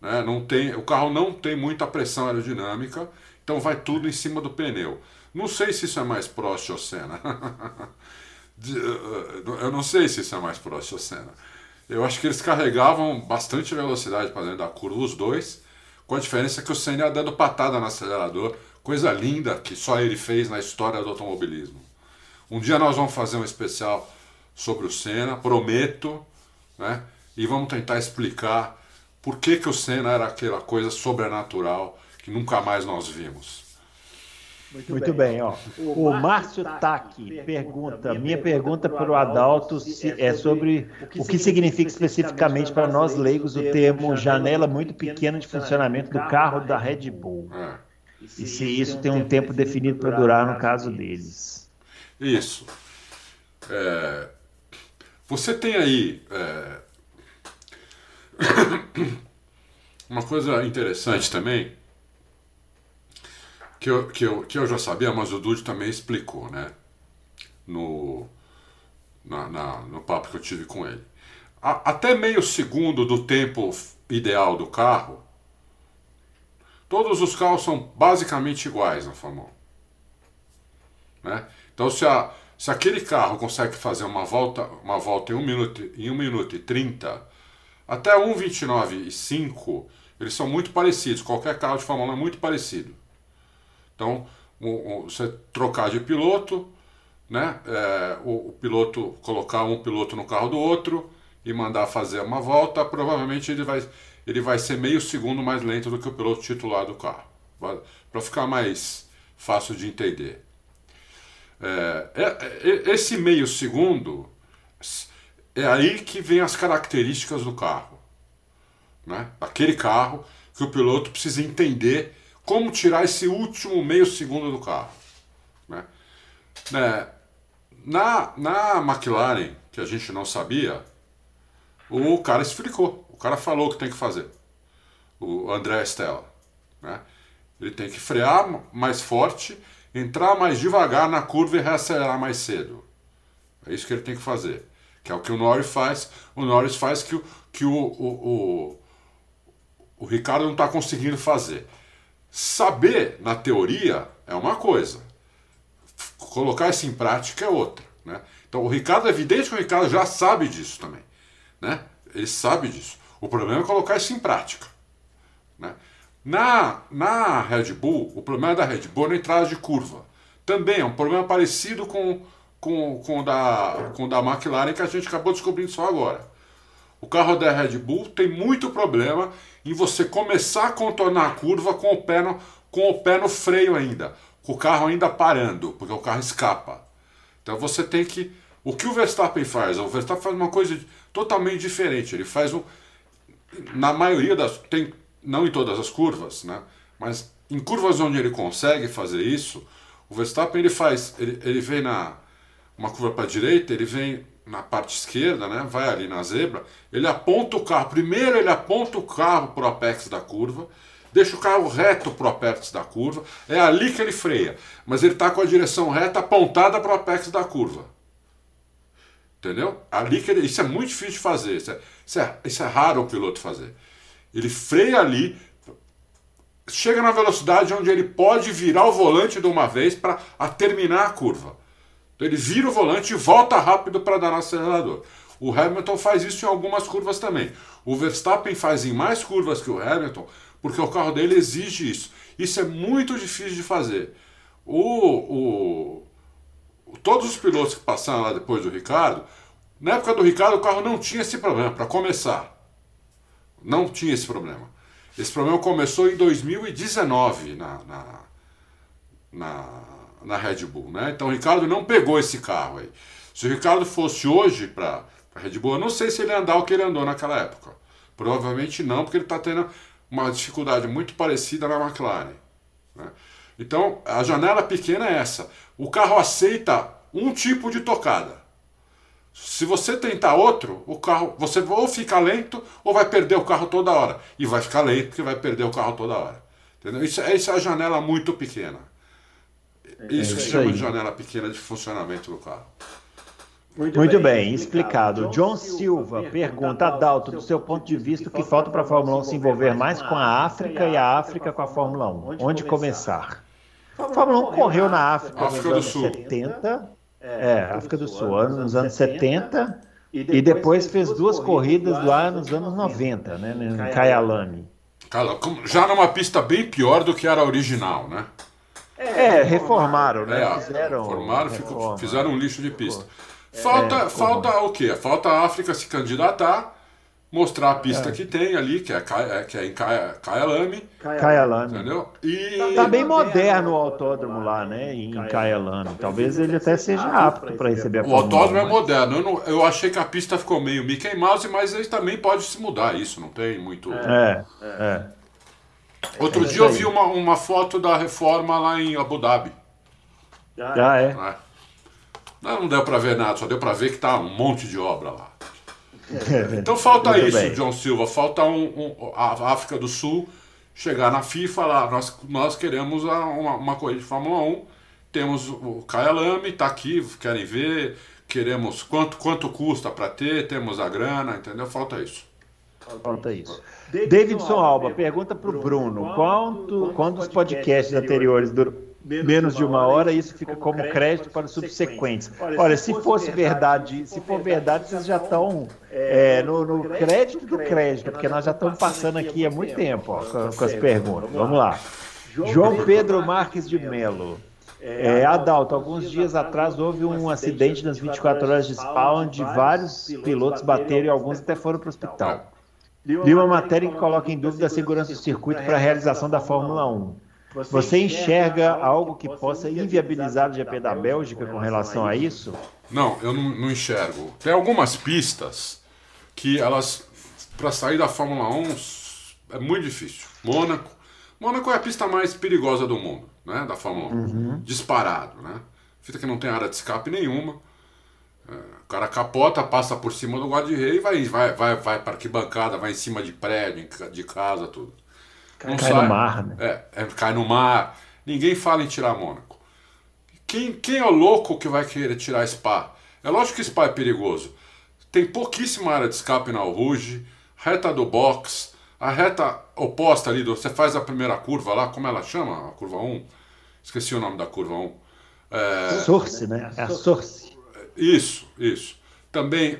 Né? Não tem, o carro não tem muita pressão aerodinâmica, então vai tudo em cima do pneu. Não sei se isso é mais Prost ou Senna. Eu não sei se isso é mais Prost ou Senna. Eu acho que eles carregavam bastante velocidade para dentro da curva, os dois, com a diferença que o Senna ia dando patada no acelerador, coisa linda que só ele fez na história do automobilismo. Um dia nós vamos fazer um especial sobre o Senna, prometo, né? E vamos tentar explicar por que, que o Senna era aquela coisa sobrenatural que nunca mais nós vimos. Muito, Muito bem. bem, ó. O, Márcio Taki pergunta, minha pergunta para o Adalto é, é sobre o que significa especificamente para nós leigos o termo janela muito pequena de funcionamento do carro da Red Bull. É. E se isso tem um tempo definido para durar no caso deles. Isso. É, você tem aí é, uma coisa interessante também que eu, que eu, que eu já sabia, mas o Dude também explicou, né? No, na, na, no papo que eu tive com ele. A, até meio segundo do tempo ideal do carro, todos os carros são basicamente iguais na Fórmula 1. Né? Então, se, a, se aquele carro consegue fazer uma volta, uma volta em 1 minuto, em 1 minuto e 30, até 1,29 e 5, eles são muito parecidos. Qualquer carro de Fórmula 1 é muito parecido. Então, você trocar de piloto, né? É, o, o, piloto colocar um piloto no carro do outro e mandar fazer uma volta, provavelmente ele vai, ele vai ser meio segundo mais lento do que o piloto titular do carro, para ficar mais fácil de entender. É, é, é, esse meio segundo é aí que vem as características do carro, né? Aquele carro que o piloto precisa entender como tirar esse último meio segundo do carro. Né? né? Na, na McLaren, que a gente não sabia, o cara explicou. O cara falou o que tem que fazer. O André Stella. Né? Ele tem que frear mais forte, entrar mais devagar na curva e reacelerar mais cedo. É isso que ele tem que fazer. Que é o que o Norris faz. O Norris faz que, o, que o, o, o, o Ricardo não está conseguindo fazer. Saber na teoria é uma coisa, colocar isso em prática é outra. Né? Então o Ricardo, é evidente que o Ricardo já sabe disso também. Né? Ele sabe disso. O problema é colocar isso em prática. Né? Na, na Red Bull, o problema da Red Bull é na entrada de curva. Também é um problema parecido com, com, com, da, com da McLaren que a gente acabou descobrindo só agora. O carro da Red Bull tem muito problema em você começar a contornar a curva com o pé no, com o pé no freio ainda, com o carro ainda parando, porque o carro escapa. Então você tem que. O que o Verstappen faz? O Verstappen faz uma coisa totalmente diferente. Ele faz um. Na maioria das. Tem, não em todas as curvas, né? Mas em curvas onde ele consegue fazer isso, o Verstappen ele faz. Ele, ele vem na. Uma curva para a direita, ele vem na parte esquerda, né, vai ali na zebra, ele aponta o carro. Primeiro ele aponta o carro para o apex da curva, deixa o carro reto para o apex da curva, é ali que ele freia. Mas ele está com a direção reta apontada para o apex da curva. Entendeu? Ali que ele, isso é muito difícil de fazer. Isso é, isso é, isso é raro o piloto fazer. Ele freia ali, chega na velocidade onde ele pode virar o volante de uma vez para terminar a curva. Então ele vira o volante e volta rápido para dar no acelerador. O Hamilton faz isso em algumas curvas também. O Verstappen faz em mais curvas que o Hamilton, porque o carro dele exige isso. Isso é muito difícil de fazer. O, o, todos os pilotos que passaram lá depois do Ricardo, na época do Ricardo o carro não tinha esse problema, para começar. Não tinha esse problema. Esse problema começou em 2019 na, na, na na Red Bull, né? Então o Ricardo não pegou esse carro aí. Se o Ricardo fosse hoje para a Red Bull, eu não sei se ele ia andar o que ele andou naquela época. Provavelmente não, porque ele está tendo uma dificuldade muito parecida na McLaren. Né? Então a janela pequena é essa. O carro aceita um tipo de tocada. Se você tentar outro, o carro, você ou fica lento ou vai perder o carro toda hora. E vai ficar lento porque vai perder o carro toda hora. Entendeu? Isso, isso é a janela muito pequena. É isso que chama de janela pequena de funcionamento do carro. Muito, Muito bem, bem, explicado. John Silva pergunta, Adalto, do seu ponto de vista, o que falta para a Fórmula 1 se envolver mais com a África e a África com a Fórmula 1? Onde começar? A Fórmula 1 correu na África nos anos 70, é, África do Sul, nos anos 70, e depois fez duas corridas lá nos anos 90, né, em Kyalami. Já numa pista bem pior do que era a original, né? É, reformaram, né? É, fizeram, reformaram, ficou, fizeram um lixo de pista. Falta, é, falta o quê? Falta a África se candidatar, mostrar a pista é. que tem ali, que é, é que é em Kyalami. Kyalami. Entendeu? E... Tá, tá bem moderno o autódromo lá, né? Em Kyalami. Talvez ele até seja apto para receber a O autódromo é moderno. Eu, não, eu achei que a pista ficou meio Mickey Mouse, mas ele também pode se mudar isso, não tem muito. É, é. Outro é dia eu vi uma, uma foto da reforma lá em Abu Dhabi. Ah, é? é. Não, não deu para ver nada, só deu para ver que tá um monte de obra lá. É, então falta Muito isso, bem. John Silva. Falta um, um, a África do Sul chegar na FIFA lá. Nós, nós queremos uma, uma corrida de Fórmula 1. Temos o Kyalami, está aqui, querem ver. Queremos quanto, quanto custa para ter, temos a grana, entendeu? Falta isso. Falta isso. Davidson Alba pergunta para o Bruno: quanto, quantos podcasts anteriores do menos de uma hora, isso fica como crédito para os subsequentes. Olha, se fosse verdade, se for verdade, vocês já estão é, no, no, crédito do crédito, porque nós já estamos passando aqui há muito tempo ó, com, com as perguntas. Vamos lá. João Pedro Marques de Melo. É, Adalto, alguns dias atrás houve um acidente nas 24 horas de Spa, onde vários pilotos bateram e alguns até foram para o hospital. Li uma matéria que coloca em dúvida a segurança do circuito para a realização da Fórmula 1. Você enxerga algo que possa inviabilizar o GP da Bélgica com relação a isso? Não, eu não, não enxergo. Tem algumas pistas que elas, para sair da Fórmula 1, é muito difícil. Mônaco. Mônaco é a pista mais perigosa do mundo, né? Da Fórmula 1. Uhum. Disparado, né? Fita que não tem área de escape nenhuma. É, o cara capota, passa por cima do guarda-rei e vai, vai, vai, vai para arquibancada, vai em cima de prédio, de casa, tudo. Cai, cai no mar, né? É, é, cai no mar. Ninguém fala em tirar Mônaco. Quem, quem é o louco que vai querer tirar Spa? É lógico que Spa é perigoso. Tem pouquíssima área de escape na Rouge, reta do box, a reta oposta ali, você faz a primeira curva lá, como ela chama? A curva 1? Esqueci o nome da curva 1. É... Source, né? É a Source. Isso, isso. Também,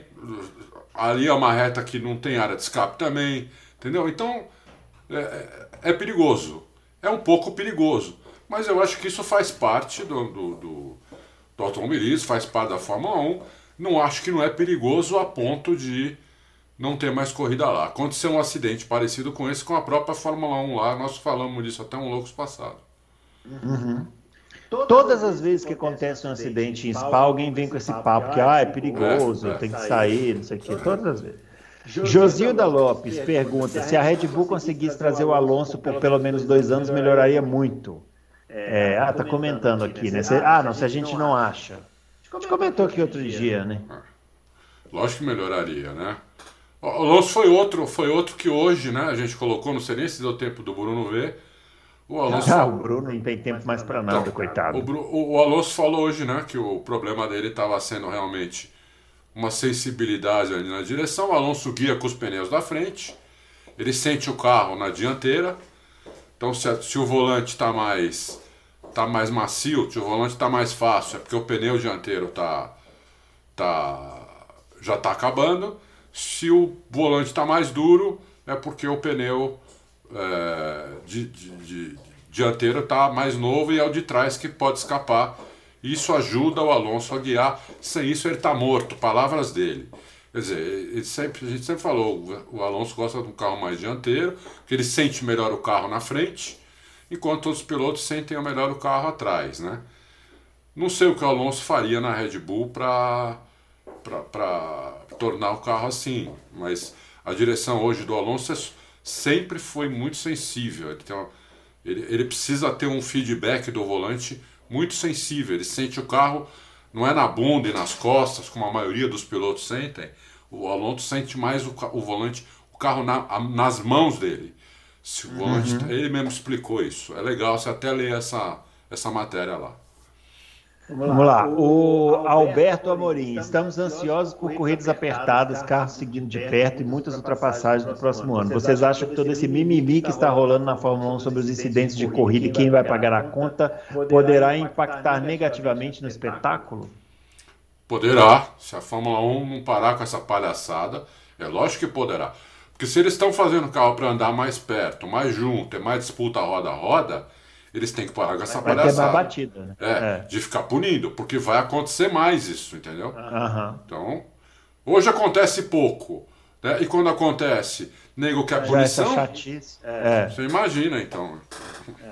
ali é uma reta que não tem área de escape também, entendeu? Então, é, é, é perigoso. É um pouco perigoso. Mas eu acho que isso faz parte do, do, do, do automobilismo, faz parte da Fórmula 1. Não acho que não é perigoso a ponto de não ter mais corrida lá. Aconteceu um acidente parecido com esse com a própria Fórmula 1 lá. Nós falamos disso até um loucos passado. Uhum. Todas as vezes que acontece um acidente em Spa, alguém vem com esse papo que ah, é perigoso, é, tem que sair, não sei o quê. Todas as vezes. Josilda Lopes pergunta se a Red Bull conseguisse trazer o Alonso por pelo menos dois anos, melhoraria muito. É, ah, tá comentando aqui, né? ah, não, se a gente não acha. A gente comentou aqui outro dia, né? Lógico que melhoraria, né? O Alonso foi outro, foi outro que hoje, né? A gente colocou, não sei nem se deu tempo do Bruno ver. O Alonso. Ah, o Bruno não tem tempo mais para nada, então, coitado. O, o, Alonso falou hoje, né, que o problema dele estava sendo realmente uma sensibilidade ali na direção. O Alonso guia com os pneus da frente, ele sente o carro na dianteira. Então, se, se o volante está mais tá mais macio, se o volante está mais fácil, é porque o pneu dianteiro tá, tá já está acabando. Se o volante está mais duro, é porque o pneu é, de, de, de, dianteiro está mais novo e é o de trás que pode escapar isso ajuda o Alonso a guiar. Sem isso, ele está morto. Palavras dele. Quer dizer, ele sempre, a gente sempre falou, o Alonso gosta de um carro mais dianteiro, que ele sente melhor o carro na frente, enquanto os pilotos sentem melhor o carro atrás, né? Não sei o que o Alonso faria na Red Bull para tornar o carro assim, mas a direção hoje do Alonso é, sempre foi muito sensível. Ele, uma, ele, ele precisa ter um feedback do volante muito sensível. Ele sente o carro, não é na bunda e nas costas, como a maioria dos pilotos sentem. O Alonso sente mais o, o volante, o carro na, nas mãos dele. Se o volante, uhum. Ele mesmo explicou isso. É legal você até ler essa, essa matéria lá. Vamos lá. O Alberto Amorim. Estamos ansiosos por corridas apertadas, carros seguindo de perto e muitas ultrapassagens no próximo ano. Vocês acham que todo esse mimimi que está rolando na Fórmula 1 sobre os incidentes de corrida e quem vai pagar a conta poderá impactar negativamente no espetáculo? Poderá. Se a Fórmula 1 não parar com essa palhaçada, é lógico que poderá. Porque se eles estão fazendo o carro para andar mais perto, mais junto, é mais disputa roda a roda, eles têm que parar com essa vai palhaçada. batida, né? é, é, de ficar punindo, porque vai acontecer mais isso, entendeu? Uhum. Então, hoje acontece pouco. Né? E quando acontece, nego quer Já punição. essa chatice. É. Você imagina, então.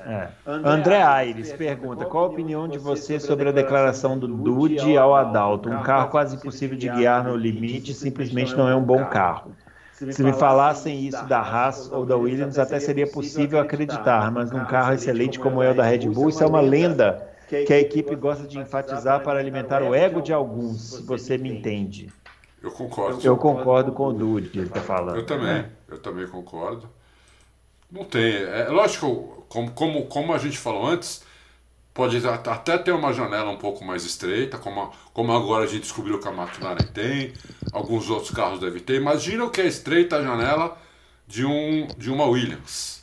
É. André Aires pergunta: qual a opinião de você sobre a declaração do Dude ao Adalto? Um carro quase impossível de guiar no limite simplesmente não é um bom carro. Se me falassem isso da Haas ou da Williams, até seria possível acreditar, mas num carro excelente como é o da Red Bull, isso é uma lenda que a equipe gosta de enfatizar para alimentar o ego de alguns, se você me entende. Eu concordo. Eu concordo com o Dude, ele está falando. Eu também, eu também concordo. Não tem. É lógico, como, como, como a gente falou antes, pode até ter uma janela um pouco mais estreita, como, como agora a gente descobriu que a McLaren tem, alguns outros carros devem ter. Imagina o que é estreita a janela de, um, de uma Williams.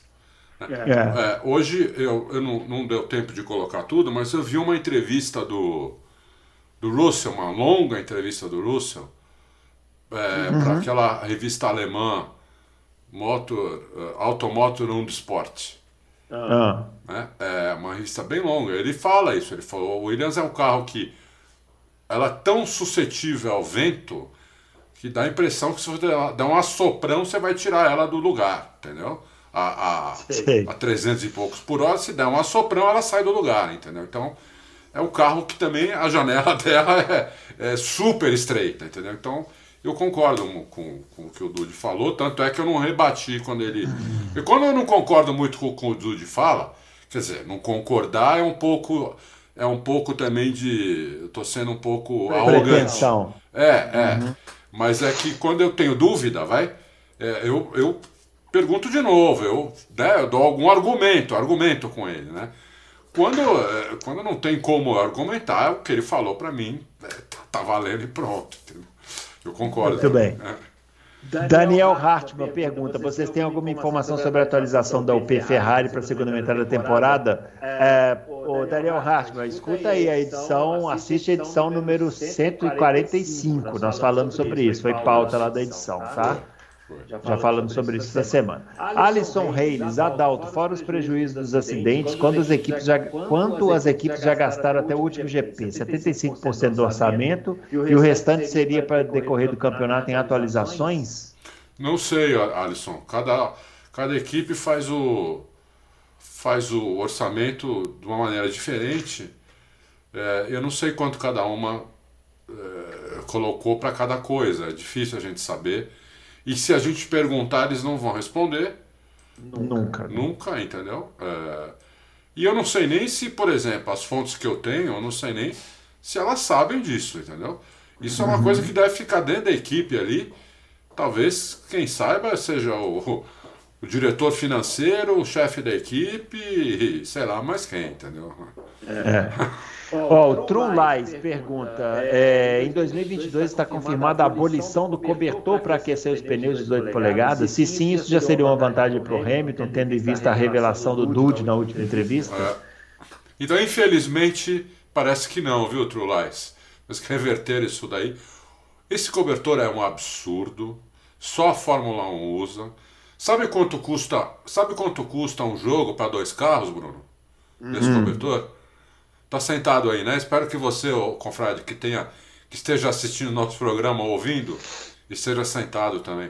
É. É, hoje eu, eu não, não deu tempo de colocar tudo, mas eu vi uma entrevista do, do Russell, uma longa entrevista do Russell, é, para aquela revista alemã Motor, uh, Automotor und Sport. Ah, Né? É uma revista bem longa. Ele fala isso. Ele falou: o Williams é um carro que ela é tão suscetível ao vento que dá a impressão que se você dar um assoprão, você vai tirar ela do lugar, entendeu? A, a, Sei. a 300 e poucos por hora, se der um assoprão, ela sai do lugar, entendeu? Então, é um carro que também a janela dela é, é super estreita, entendeu? Então, eu concordo com, com, o que o Dude falou, tanto é que eu não rebati quando ele. E quando eu não concordo muito com o que o Dude fala, quer dizer, não concordar é um pouco. É um pouco também de. Eu tô sendo um pouco arrogante. pretensão. É, é. Mas é que quando eu tenho dúvida, vai, é, eu, eu pergunto de novo, eu, né, eu dou algum argumento, argumento com ele, né? Quando, é, quando não tem como argumentar, o que ele falou pra mim é, tá, tá valendo e pronto. entendeu? Eu concordo. Muito bem. É. Daniel Hartmann pergunta: vocês têm alguma informação sobre a atualização da UP Ferrari para a segunda metade da temporada? É, ô Daniel Hartmann, escuta aí a edição, assiste a edição número 145. Nós falamos sobre isso, foi pauta lá da edição, tá? Já falamos sobre isso essa semana. Alisson Reis, Adalto, fora os prejuízos dos acidentes, quando as equipes já, quanto as equipes já gastaram até o último GP? 75% do orçamento e o restante seria para decorrer do campeonato em atualizações? Não sei, Alisson. Cada, cada equipe faz o, faz o orçamento de uma maneira diferente. É, eu não sei quanto cada uma é, colocou para cada coisa. É difícil a gente saber. E se a gente perguntar, eles não vão responder. Nunca. Nunca, entendeu? É, e eu não sei nem se, por exemplo, as fontes que eu tenho, eu não sei nem se elas sabem disso, entendeu? Isso é uma coisa que deve ficar dentro da equipe ali. Talvez quem saiba seja o, o diretor financeiro, o chefe da equipe, sei lá mais quem, entendeu? Ó, o True Lies pergunta: é, em 2022 está confirmada a abolição do cobertor para aquecer os pneus de 18 polegadas? Se sim, isso já seria uma vantagem para o Hamilton, tendo em vista a revelação do Dude na última entrevista? É. Então, infelizmente, parece que não, viu, True Lies? Mas que reverter isso daí. Esse cobertor é um absurdo. Só a Fórmula 1 usa. Sabe quanto custa? Sabe quanto custa um jogo para dois carros, Bruno? Desse cobertor? Tá sentado aí, né? Espero que você, ô, confrade, que tenha, que esteja assistindo nosso programa, ouvindo, esteja sentado também.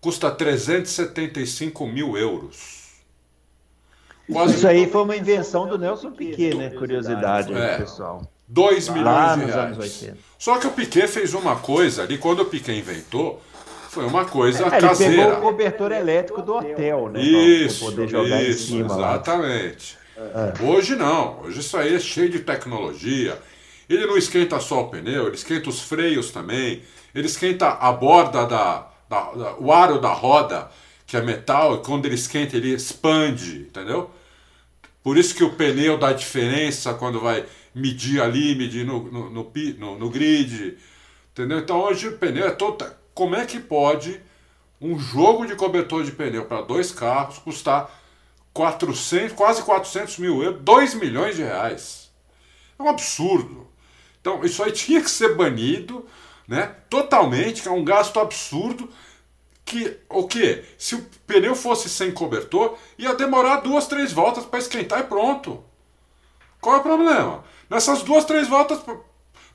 Custa 375 mil euros. Quase Isso aí foi uma invenção do Nelson Piquet, né? Curiosidade É. pessoal. 2 milhões Lá de reais. anos 80. Só que o Piquet fez uma coisa ali, quando o Piquet inventou, foi uma coisa É, ele caseira. pegou o cobertor elétrico do hotel, né? Isso, Para poder jogar em isso, cima lá. Exatamente. Hoje não, hoje isso aí é cheio de tecnologia. Ele não esquenta só o pneu, ele esquenta os freios também, ele esquenta a borda da, da- da- o aro da roda, que é metal, e quando ele esquenta ele expande, entendeu? Por isso que o pneu dá diferença quando vai medir ali, medir no, no, no, no- no grid, entendeu? Então hoje o pneu é todo. Como é que pode um jogo de cobertor de pneu para dois carros custar 400, quase 400 mil euros, 2 milhões de reais? É um absurdo. Então isso aí tinha que ser banido, né? Totalmente, que é um gasto absurdo. Que o que? Se o pneu fosse sem cobertor, ia demorar duas, três voltas para esquentar e pronto. Qual é o problema? Nessas duas, três voltas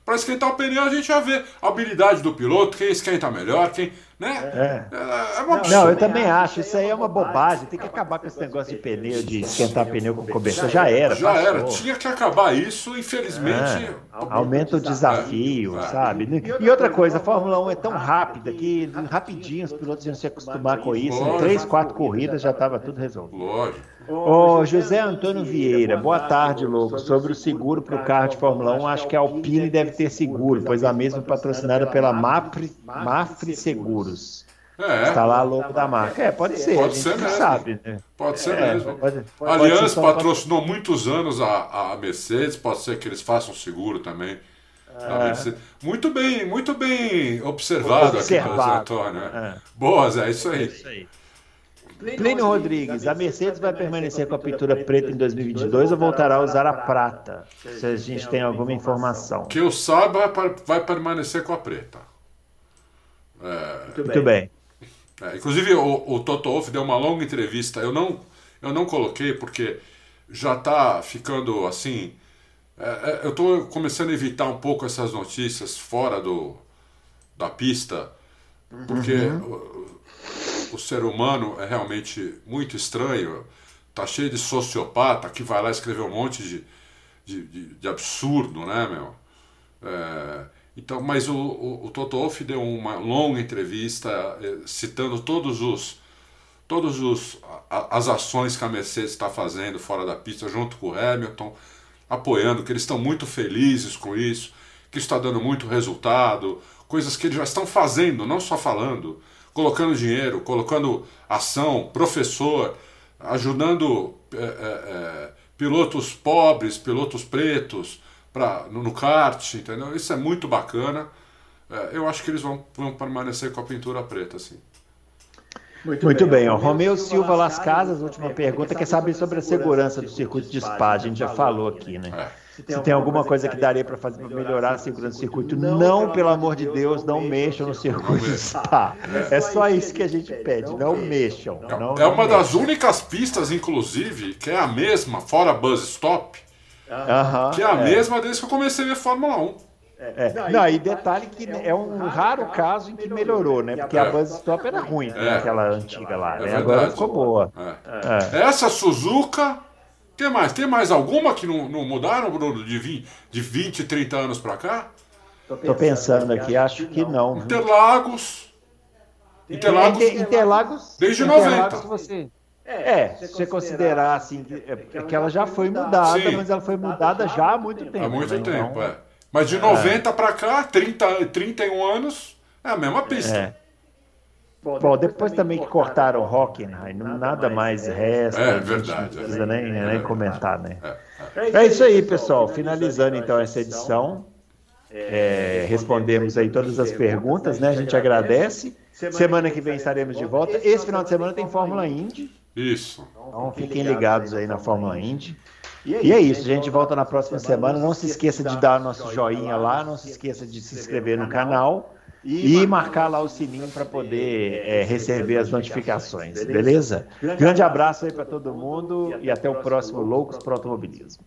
para esquentar o pneu, a gente já vê a habilidade do piloto, quem esquenta melhor, quem Né? É. É, é uma não, eu também acho. Isso aí é uma bobagem. Tem que acabar com esse negócio de pneu, de esquentar pneu com cobertor. Já era. Já passou. era. Tinha que acabar isso, infelizmente. É. Aumenta o desafio, sabe? E outra coisa, a Fórmula 1 é tão rápida que rapidinho os pilotos iam se acostumar com isso. Em três, quatro corridas já estava tudo resolvido. Lógico. Ô, oh, José Antônio Vieira, boa tarde, louco. Sobre o seguro para o carro de Fórmula 1, acho que a Alpine deve ter seguro, pois a mesma patrocinada pela Mafre, Mafre Seguros. É. Está lá louco da marca. É, pode ser. Pode ser mesmo. Sabe, né? Pode ser é, mesmo. Pode, pode, Aliás, patrocinou pode... muitos anos a, a Mercedes, pode ser que eles façam seguro também. É. Muito bem, muito bem observado, observado. aqui pelo Zé Antônio. É. Boas, é isso aí. É isso aí. Plínio Rodrigues, a Mercedes vai permanecer com a pintura preta em 2022 ou voltará a usar a prata? Se a gente tem alguma informação. Que eu saiba, vai permanecer com a preta. É... Muito bem. É, inclusive, o, o Toto Wolff deu uma longa entrevista. Eu não, eu não coloquei porque já está ficando assim. É, é eu estou começando a evitar um pouco essas notícias fora do, da pista, porque uhum o ser humano é realmente muito estranho. Tá cheio de sociopata que vai lá escrever um monte de, de, de, de absurdo, né, meu? É, então, mas o, o, o Toto Wolff deu uma longa entrevista é, citando todos os todos os a, as ações que a Mercedes está fazendo fora da pista junto com o Hamilton, apoiando que eles estão muito felizes com isso, que está dando muito resultado, coisas que eles já estão fazendo, não só falando colocando dinheiro, colocando ação, professor, ajudando é, é, é, pilotos pobres, pilotos pretos pra, no, no kart, entendeu? Isso é muito bacana. É, eu acho que eles vão, vão permanecer com a pintura preta, assim. Muito, Muito bem, bem. Ó, Romeu Silva Las Casas, última pergunta, quer saber sobre a segurança do circuito de Spa. A gente já falou aqui, né? É. Se tem, Se tem alguma coisa que daria para fazer para melhorar a segurança do circuito, não, pelo amor de Deus, não mexam no circuito de Spa. É só isso que a gente pede, não mexam. Não, é uma das únicas pistas, inclusive, que é a mesma, fora Buzz Stop, que é a é. mesma desde que eu comecei a ver Fórmula 1. É. Não, e detalhe que é um raro caso em que melhorou, né? Porque a Buzz Stop era ruim, né? é. aquela antiga lá. É né? Agora ficou boa. É. Essa Suzuka tem mais? Tem mais alguma que não, não mudaram, Bruno, de 20, de 20 30 anos para cá? Tô pensando aqui, acho que não. Interlagos. Interlagos. Interlagos desde Interlagos 90. Você, é, se você considerar assim, é, que ela já foi mudada, Sim. mas ela foi mudada já há muito tempo. Há muito né? tempo, então, é. Mas de 90 é. para cá, 30, 31 anos, é a mesma pista. É. Bom, depois também que cortaram o Hockenheim, nada mais resta. É verdade. Não precisa nem, nem comentar, né? É isso aí, pessoal. Finalizando então essa edição. É, respondemos aí todas as perguntas, né? A gente agradece. Semana que vem estaremos de volta. Esse final de semana tem Fórmula Indy. Isso. Então fiquem ligados aí na Fórmula Indy. E é isso, a gente volta na próxima semana. Não se esqueça de dar nosso joinha lá, não se esqueça de se inscrever no canal e marcar lá o sininho para poder é, receber as notificações, beleza? Grande abraço aí para todo mundo e até o próximo Loucos para Automobilismo.